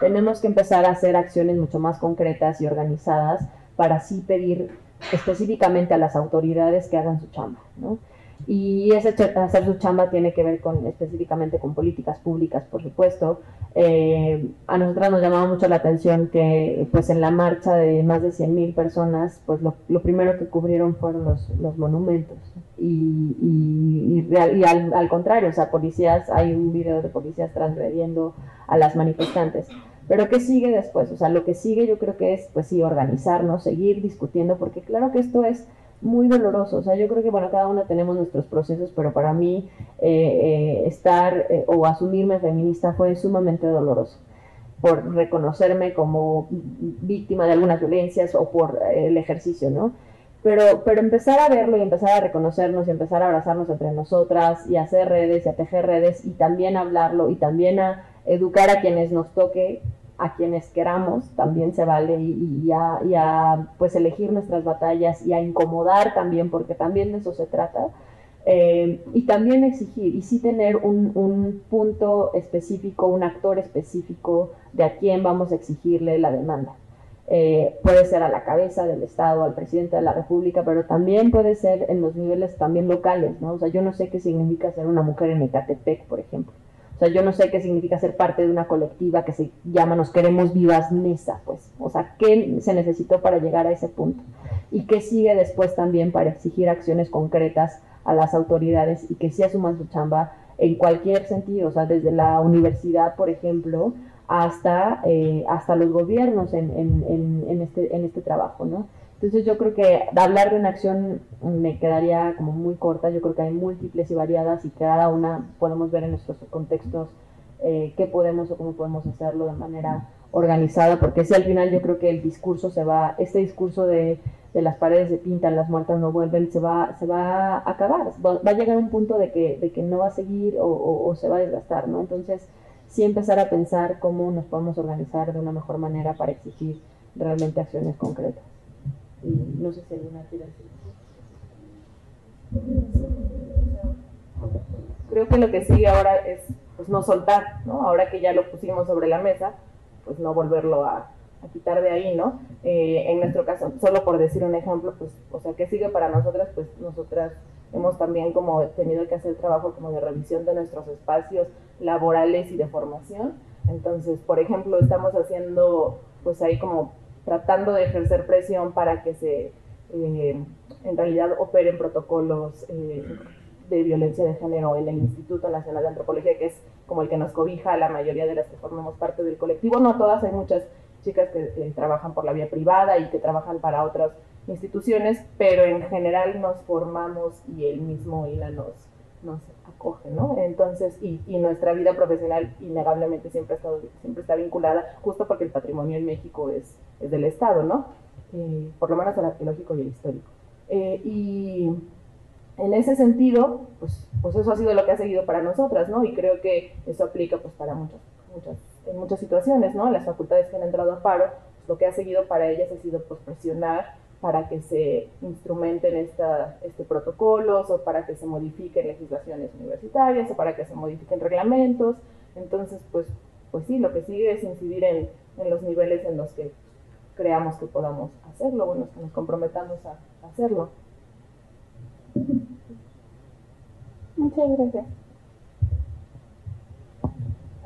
Tenemos que empezar a hacer acciones mucho más concretas y organizadas para así pedir específicamente a las autoridades que hagan su chamba, ¿no? Y ese hacer su chamba tiene que ver con específicamente con políticas públicas, por supuesto. Eh, a nosotras nos llamaba mucho la atención que pues en la marcha de más de 100.000 personas, pues lo, primero que cubrieron fueron los, los monumentos. Y, y, y, al, al, contrario, o sea, policías, hay un video de policías transgrediendo a las manifestantes. Pero ¿qué sigue después? O sea, lo que sigue yo creo que es, pues sí, organizarnos, seguir discutiendo, porque claro que esto es muy doloroso. O sea, yo creo que, bueno, cada uno tenemos nuestros procesos, pero para mí eh, eh, estar eh, o asumirme feminista fue sumamente doloroso por reconocerme como víctima de algunas violencias o por el ejercicio, ¿no? Pero, pero empezar a verlo y empezar a reconocernos y empezar a abrazarnos entre nosotras y hacer redes y a tejer redes y también hablarlo y también a educar a quienes nos toque a quienes queramos, también se vale, y, a, pues elegir nuestras batallas y a incomodar también, porque también de eso se trata, eh, y también exigir, y sí tener un, un, punto específico, un actor específico de a quién vamos a exigirle la demanda. Eh, puede ser a la cabeza del Estado, al presidente de la República, pero también puede ser en los niveles también locales, ¿no? O sea, yo no sé qué significa ser una mujer en Ecatepec, por ejemplo o sea, yo no sé qué significa ser parte de una colectiva que se llama Nos Queremos Vivas Mesa, pues. O sea, ¿qué se necesitó para llegar a ese punto? ¿Y qué sigue después también para exigir acciones concretas a las autoridades y que sí asuman su chamba en cualquier sentido, o sea, desde la universidad, por ejemplo, hasta, eh, hasta los gobiernos en, en, en, este, en este trabajo, ¿no? Entonces yo creo que hablar de una acción me quedaría como muy corta, yo creo que hay múltiples y variadas y cada una podemos ver en nuestros contextos eh, qué podemos o cómo podemos hacerlo de manera organizada, porque si al final yo creo que el discurso se va, este discurso de, de las paredes se pintan, las muertas no vuelven, se va, se va a acabar, va, a llegar un punto de que, de que no va a seguir o, o, se va a desgastar, ¿no? Entonces sí empezar a pensar cómo nos podemos organizar de una mejor manera para exigir realmente acciones concretas. Y no sé si alguna quiere decir. Creo que lo que sigue ahora es pues no soltar, ¿no? Ahora que ya lo pusimos sobre la mesa, pues no volverlo a, quitar de ahí, ¿no? Eh, en nuestro caso, solo por decir un ejemplo, pues, o sea, ¿qué sigue para nosotras? Pues nosotras hemos también como tenido que hacer trabajo como de revisión de nuestros espacios laborales y de formación. Entonces, por ejemplo, estamos haciendo, pues ahí como tratando de ejercer presión para que se, eh, en realidad, operen protocolos eh, de violencia de género en el Instituto Nacional de Antropología, que es como el que nos cobija a la mayoría de las que formamos parte del colectivo. No todas, hay muchas chicas que trabajan por la vía privada y que trabajan para otras instituciones, pero en general nos formamos y el mismo ILA nos, nos acoge, ¿no? Entonces, y, y, nuestra vida profesional innegablemente siempre, ha estado, siempre está vinculada, justo porque el patrimonio en México es, es del Estado, ¿no? Eh, por lo menos el arqueológico y el histórico. Eh, y en ese sentido, pues, pues eso ha sido lo que ha seguido para nosotras, ¿no? Y creo que eso aplica pues para muchas, muchas, en muchas situaciones, ¿no? Las facultades que han entrado a paro, pues, lo que ha seguido para ellas ha sido pues presionar para que se instrumenten esta, este protocolos o para que se modifiquen legislaciones universitarias o para que se modifiquen reglamentos. Entonces, pues, pues sí, lo que sigue es incidir en, en los niveles en los que creamos que podamos hacerlo, bueno, que nos comprometamos a hacerlo. Muchas gracias.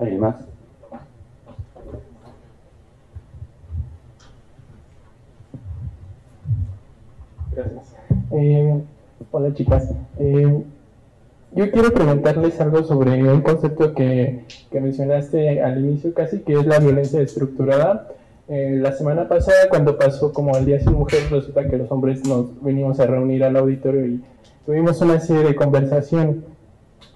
¿Alguien más? Gracias. Eh, hola chicas. Eh, yo quiero preguntarles algo sobre un concepto que, que, mencionaste al inicio casi, que es la violencia estructurada. Eh, la semana pasada, cuando pasó como el Día Sin Mujer, resulta que los hombres nos venimos a reunir al auditorio y tuvimos una serie de conversación.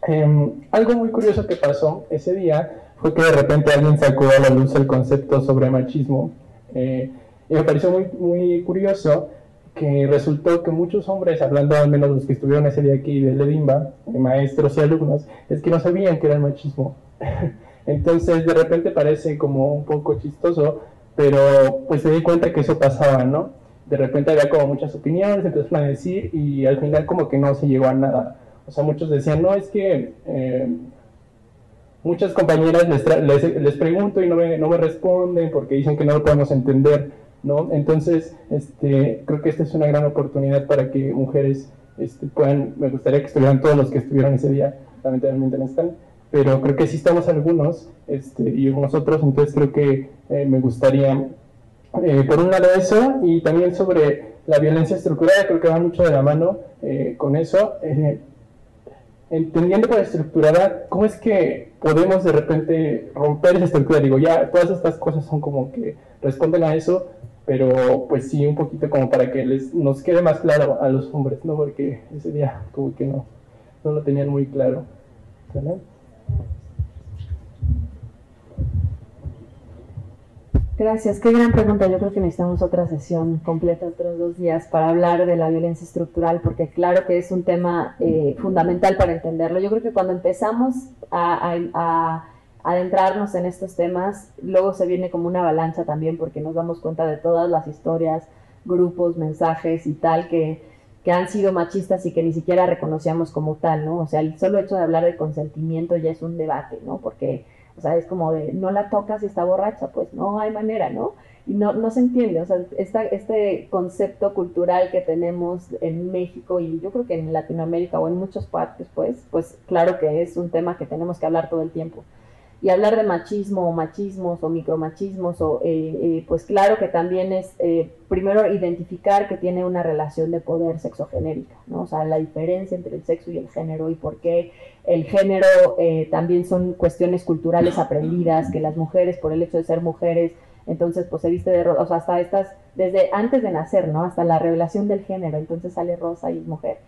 Em, algo muy curioso que pasó ese día fue que de repente alguien sacó a la luz el concepto sobre machismo. Eh, y me pareció muy, muy curioso que resultó que muchos hombres, hablando al menos los que estuvieron ese día aquí de Ledimba, maestros y alumnos, es que no sabían que era el machismo. Entonces de repente parece como un poco chistoso, pero pues se di cuenta que eso pasaba, ¿no? de repente había como muchas opiniones, empezaron a decir y al final como que no se llegó a nada. O sea, muchos decían, no, es que eh, muchas compañeras les, les, pregunto y no me, no me responden porque dicen que no lo podemos entender, ¿no? Entonces, este, creo que esta es una gran oportunidad para que mujeres este, puedan, me gustaría que estuvieran todos los que estuvieron ese día, lamentablemente no están, pero creo que sí estamos algunos este, y nosotros, entonces creo que eh, me gustaría eh, por un lado eso, y también sobre la violencia estructurada, creo que va mucho de la mano eh, con eso. Entendiendo por estructurada, ¿cómo es que podemos de repente romper esa estructura? Digo, ya todas estas cosas son como que responden a eso, pero pues sí, un poquito como para que les, nos quede más claro a los hombres, ¿no? Porque ese día como que no, no lo tenían muy claro. Gracias, qué gran pregunta. Yo creo que necesitamos otra sesión completa, otros dos días, para hablar de la violencia estructural, porque claro que es un tema eh, fundamental para entenderlo. Yo creo que cuando empezamos a, adentrarnos en estos temas, luego se viene como una avalancha también, porque nos damos cuenta de todas las historias, grupos, mensajes y tal que, que han sido machistas y que ni siquiera reconocíamos como tal, ¿no? O sea, el solo hecho de hablar de consentimiento ya es un debate, ¿no? Porque o sea, es como de, no la tocas y está borracha, pues no hay manera, ¿no? Y no, no se entiende, o sea, esta, este concepto cultural que tenemos en México y yo creo que en Latinoamérica o en muchas partes, pues, pues claro que es un tema que tenemos que hablar todo el tiempo. Y hablar de machismo o machismos o micromachismos, o, eh, eh, pues claro que también es eh, primero identificar que tiene una relación de poder sexogenérica, ¿no? o sea, la diferencia entre el sexo y el género y por qué el género también son cuestiones culturales aprendidas, que las mujeres por el hecho de ser mujeres, entonces pues se viste de rosa, o sea, hasta estas, desde antes de nacer, ¿no? Hasta la revelación del género, entonces sale rosa y mujer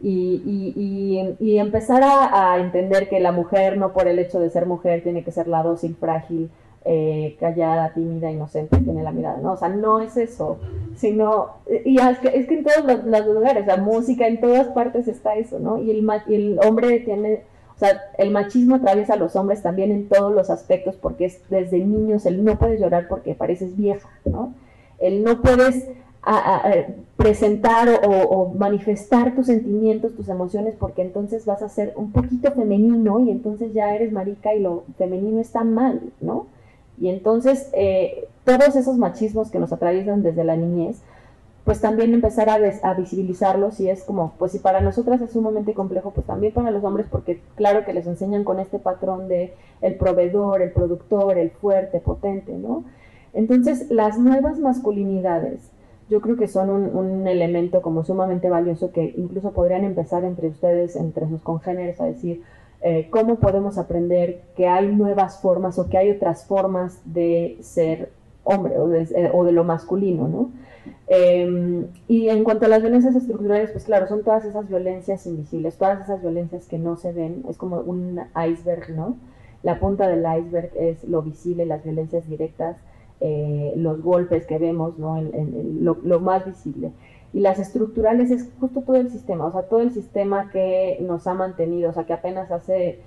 y, y, empezar a, entender que la mujer, no por el hecho de ser mujer, tiene que ser la dócil, frágil, eh, callada, tímida, inocente, tiene la mirada, ¿no? O sea, no es eso, sino, y es que, es que en todos los, lugares, la música, en todas partes está eso, ¿no? Y el, el hombre tiene, o sea, el machismo atraviesa a los hombres también en todos los aspectos, porque es desde niños, el no puedes llorar porque pareces vieja, ¿no? El no puedes presentar o, manifestar tus sentimientos, tus emociones, porque entonces vas a ser un poquito femenino y entonces ya eres marica y lo femenino está mal, ¿no? Y entonces eh, todos esos machismos que nos atraviesan desde la niñez, pues también empezar a, a, visibilizarlos y es como, pues si para nosotras es sumamente complejo, pues también para los hombres, porque claro que les enseñan con este patrón de el proveedor, el productor, el fuerte, potente, ¿no? Entonces las nuevas masculinidades, yo creo que son un, elemento como sumamente valioso que incluso podrían empezar entre ustedes, entre sus congéneres, a decir eh, cómo podemos aprender que hay nuevas formas o que hay otras formas de ser hombre o de, eh, lo masculino, ¿no? Em, y en cuanto a las violencias estructurales, pues claro, son todas esas violencias invisibles, todas esas violencias que no se ven, es como un iceberg, ¿no? La punta del iceberg es lo visible, las violencias directas, eh, los golpes que vemos, ¿no? En, lo, más visible. Y las estructurales es justo todo el sistema, o sea, todo el sistema que nos ha mantenido, o sea, que apenas hace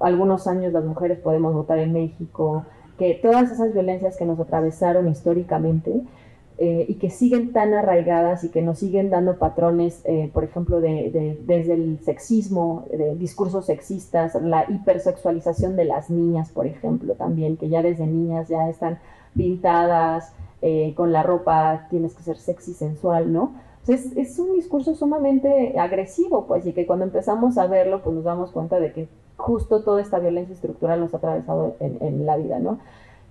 algunos años las mujeres podemos votar en México, que todas esas violencias que nos atravesaron históricamente eh, y que siguen tan arraigadas y que nos siguen dando patrones, eh, por ejemplo, de, desde el sexismo, de discursos sexistas, la hipersexualización de las niñas, por ejemplo, también, que ya desde niñas ya están pintadas, eh, con la ropa tienes que ser sexy, sensual, ¿no? es, es, un discurso sumamente agresivo, pues, y que cuando empezamos a verlo, pues nos damos cuenta de que justo toda esta violencia estructural nos ha atravesado en, la vida, ¿no?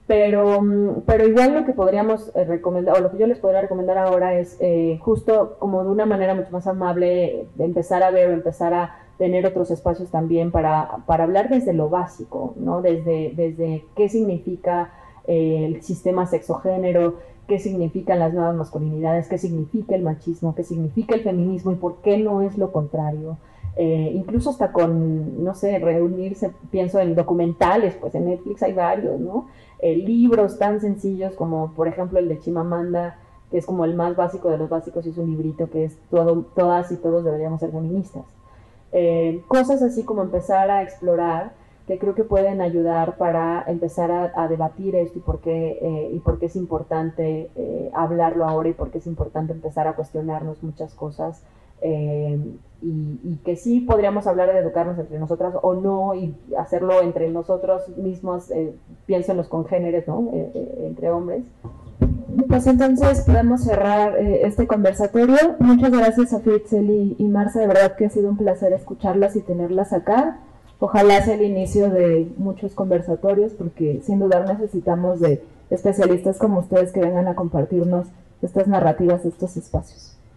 Pero, mm, pero igual lo que podríamos eh, recomendar, o lo que yo les podría recomendar ahora es eh, justo como de una manera mucho más amable, empezar a ver o empezar a tener otros espacios también para, para hablar desde lo básico, ¿no? Desde, desde qué significa el sistema sexogénero, qué significan las nuevas masculinidades, qué significa el machismo, qué significa el feminismo y por qué no es lo contrario. Eh, incluso hasta con, no sé, reunirse, pienso en documentales, pues en Netflix hay varios, ¿no? Eh, libros tan sencillos como, por ejemplo, el de Chimamanda, que es como el más básico de los básicos y es un librito que es todas y todos deberíamos ser feministas. Eh, cosas así como empezar a explorar que creo que pueden ayudar para empezar a, debatir esto y por qué, eh, y por qué es importante eh, hablarlo ahora y por qué es importante empezar a cuestionarnos muchas cosas eh, y, que sí podríamos hablar de educarnos entre nosotras o no y hacerlo entre nosotros mismos, pienso en los congéneres, ¿no? entre hombres. Pues entonces podemos cerrar este conversatorio. Muchas gracias a Fitzel y, y Marcia, de verdad que ha sido un placer escucharlas y tenerlas acá. Ojalá sea el inicio de muchos conversatorios porque sin dudar necesitamos de especialistas como ustedes que vengan a compartirnos estas narrativas, estos espacios.